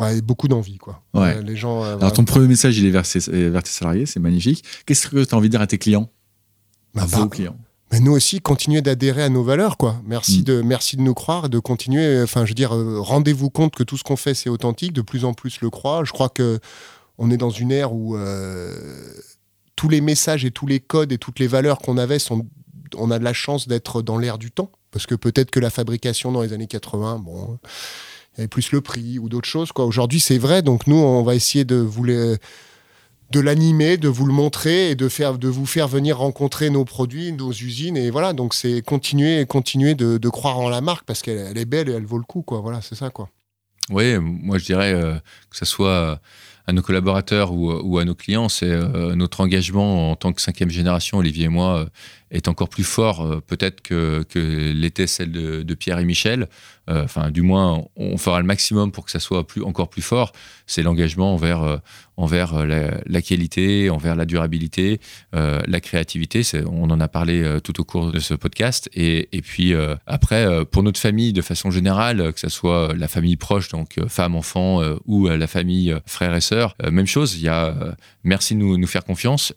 Ouais, beaucoup d'envie, quoi. Ouais. les gens. Alors, ton premier message, il est vers, vers tes salariés, c'est magnifique. Qu'est-ce que tu as envie de dire à tes clients? Bah, À vos clients mais nous aussi, continuer d'adhérer à nos valeurs, quoi. Merci, Mm. de, merci de nous croire, de continuer. Enfin, je veux dire, euh, rendez-vous compte que tout ce qu'on fait, c'est authentique. De plus en plus le croient. Je crois que on est dans une ère où euh, tous les messages et tous les codes et toutes les valeurs qu'on avait sont. On a de la chance d'être dans l'ère du temps. Parce que peut-être que la fabrication dans les années 80, bon, avait plus le prix ou d'autres choses, quoi. Aujourd'hui, c'est vrai. Donc, nous, on va essayer de vous de l'animer, de vous le montrer et de faire, de vous faire venir rencontrer nos produits, nos usines et voilà. Donc c'est continuer, continuer de, croire en la marque parce qu'elle elle est belle et elle vaut le coup, quoi. Voilà, c'est ça, quoi. Oui, moi je dirais euh, que ce soit à nos collaborateurs ou, ou à nos clients, c'est euh, notre engagement en tant que cinquième génération, Olivier et moi, euh, est encore plus fort euh, peut-être que, que l'était celle de, Pierre et Michel. Euh, Enfin, du moins, on fera le maximum pour que ça soit plus, encore plus fort. C'est l'engagement envers, euh, envers la, qualité, envers la durabilité, la créativité. On en a parlé tout au cours de ce podcast. Et, puis après, pour notre famille, de façon générale, que ce soit la famille proche, donc femme, enfant, ou la famille frères et sœurs, même chose. Il y a merci de nous faire confiance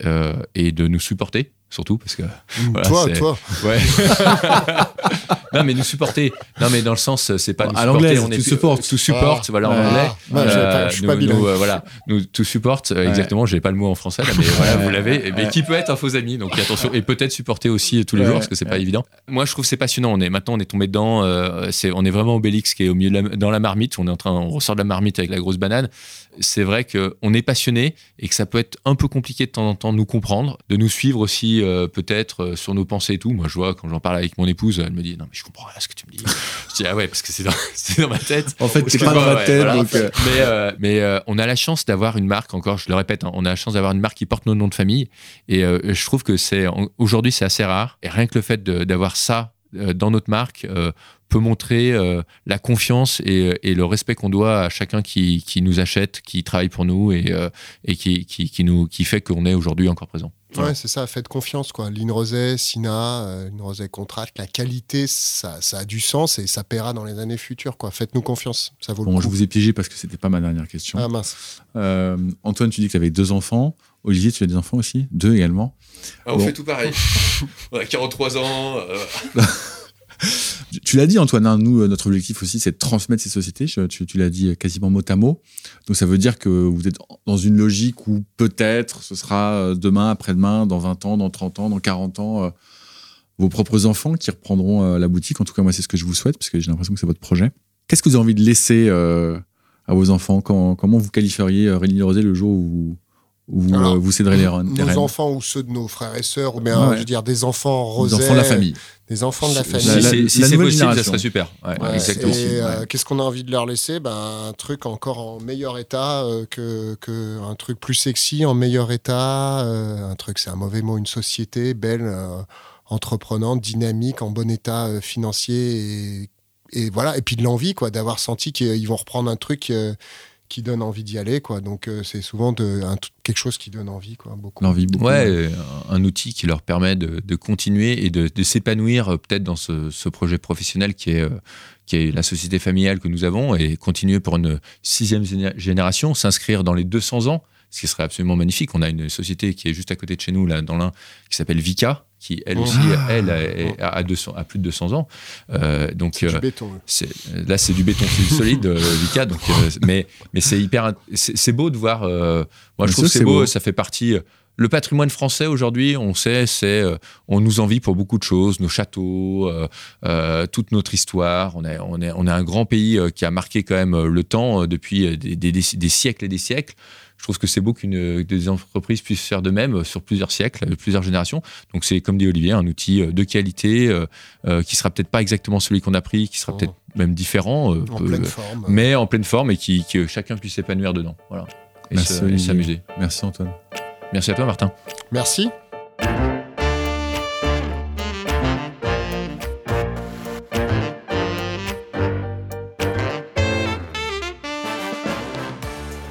et de nous supporter surtout parce que voilà, toi toi. Ouais. Non mais nous supporter. Non mais dans le sens c'est pas nous à l'anglais on est tout support tout support ah, voilà en ah, anglais. Euh, je suis pas nous, nous euh, voilà. Nous tout support ouais. exactement. J'ai pas le mot en français là, mais voilà vous l'avez. Mais qui peut être un faux ami donc attention. Et peut-être supporter aussi tous les jours parce que c'est pas évident. Moi je trouve c'est passionnant. On est maintenant on est tombé dedans euh, c'est on est vraiment Obélix qui est au milieu de la, dans la marmite. On est en train on ressort de la marmite avec la grosse banane c'est vrai qu'on est passionné et que ça peut être un peu compliqué de temps en temps de nous comprendre, de nous suivre aussi euh, peut-être euh, sur nos pensées et tout. Moi, je vois quand j'en parle avec mon épouse, elle me dit non mais je comprends rien ce que tu me dis. je dis ah ouais parce que c'est dans, dans, ma tête. En fait, c'est pas dans ma ouais, tête. Voilà. Donc, euh... Mais, mais on a la chance d'avoir une marque. Encore, je le répète, hein, on a la chance d'avoir une marque qui porte nos noms de famille et je trouve que c'est aujourd'hui c'est assez rare. Et rien que le fait d'avoir ça dans notre marque peut montrer euh, la confiance et, le respect qu'on doit à chacun qui, nous achète, qui travaille pour nous et, euh, qui, qui, nous, qui fait qu'on est aujourd'hui encore présent. Ouais, ouais c'est ça, faites confiance. quoi. Sina, euh, Line Rosé Contract, la qualité, ça, ça, a du sens et ça paiera dans les années futures. quoi. Faites-nous confiance, ça vaut bon, le coup. Je vous ai piégé parce que c'était pas ma dernière question. Ah mince. Euh, Antoine, tu dis que tu avais deux enfants. Olivier, tu as des enfants aussi? Deux également? Ah, On bon. fait tout pareil. on a 43 ans. euh, tu l'as dit, Antoine, hein, nous, notre objectif aussi, c'est de transmettre ces sociétés. Tu, tu l'as dit quasiment mot à mot. Donc, ça veut dire que vous êtes dans une logique où peut-être ce sera demain, après-demain, dans 20 ans, dans 30 ans, dans 40 ans, euh, vos propres enfants qui reprendront euh, la boutique. En tout cas, moi, c'est ce que je vous souhaite, parce que j'ai l'impression que c'est votre projet. Qu'est-ce que vous avez envie de laisser euh, à vos enfants? Comment, comment vous qualifieriez Rémi Rosé le jour où vous, Alors, vous céderez les rênes Nos enfants ou ceux de nos frères et sœurs, ou bien, ouais. je veux dire, des enfants rosés. Des enfants de la famille. Enfants de la famille. Si, si, si c'est possible, ça serait super. Ouais, ouais, exactement. Et euh, qu'est-ce qu'on a envie de leur laisser? Ben, Un truc encore en meilleur état, euh, que, que, un truc plus sexy, en meilleur état. Euh, un truc, c'est un mauvais mot, une société belle, euh, entreprenante, dynamique, en bon état euh, financier. Et, et, voilà. Et puis de l'envie, quoi, d'avoir senti qu'ils vont reprendre un truc euh, qui donne envie d'y aller quoi. Donc euh, c'est souvent de, un, quelque chose qui donne envie quoi beaucoup. L'envie beaucoup ouais un, outil qui leur permet de, de continuer et de, de s'épanouir euh, peut-être dans ce, ce, projet professionnel qui est euh, qui est la société familiale que nous avons et continuer pour une sixième génération s'inscrire dans les 200 ans ce qui serait absolument magnifique on a une société qui est juste à côté de chez nous là dans l'un qui s'appelle Vika qui elle aussi, ah, elle, est, a, 200, a plus de 200 ans. Euh, donc c'est du béton. Là, c'est du béton solide, euh, Vika. Donc, euh, mais mais c'est hyper, c'est beau de voir. euh, moi, je trouve que c'est beau, beau, Ça fait partie. Le patrimoine français aujourd'hui, on sait, c'est, on nous envie pour beaucoup de choses, nos châteaux, euh, toute notre histoire. On est, on est, on est un grand pays qui a marqué quand même le temps depuis des, des, des siècles et des siècles je trouve que c'est beau qu'une des entreprises puissent faire de même sur plusieurs siècles, plusieurs générations. Donc c'est comme dit Olivier, un outil de qualité euh, euh, qui sera peut-être pas exactement celui qu'on a pris, qui sera oh. peut-être même différent, en euh, pleine forme. mais en pleine forme et qui, que chacun puisse s'épanouir dedans. Voilà. Et s'amuser. Merci Antoine. Merci à toi Martin. Merci.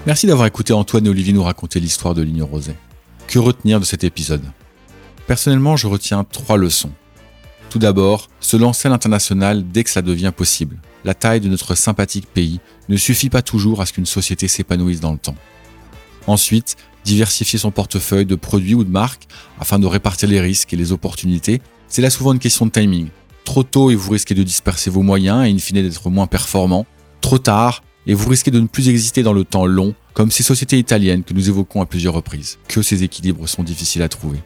Merci d'avoir écouté Antoine et Olivier nous raconter l'histoire de Ligne Rosée. Que retenir de cet épisode? Personnellement, je retiens trois leçons. Tout d'abord, se lancer à l'international dès que cela devient possible. La taille de notre sympathique pays ne suffit pas toujours à ce qu'une société s'épanouisse dans le temps. Ensuite, diversifier son portefeuille de produits ou de marques afin de répartir les risques et les opportunités, c'est là souvent une question de timing. Trop tôt et vous risquez de disperser vos moyens et in fine d'être moins performant. Trop tard et vous risquez de ne plus exister dans le temps long, comme ces sociétés italiennes que nous évoquons à plusieurs reprises. Que ces équilibres sont difficiles à trouver.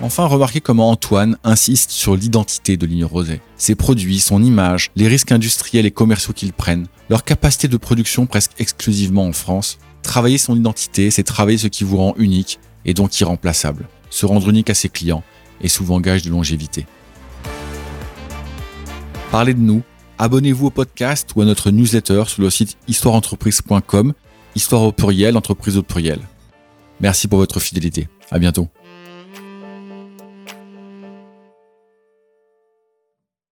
Enfin, remarquez comment Antoine insiste sur l'identité de Ligne Rosé. Ses produits, son image, les risques industriels et commerciaux qu'ils prennent, leur capacité de production presque exclusivement en France. Travailler son identité, c'est travailler ce qui vous rend unique et donc irremplaçable. Se rendre unique à ses clients est souvent gage de longévité. Parlez de nous, abonnez-vous au podcast ou à notre newsletter sur le site histoireentreprise.com, histoire au pluriel, entreprise au pluriel. Merci pour votre fidélité. À bientôt.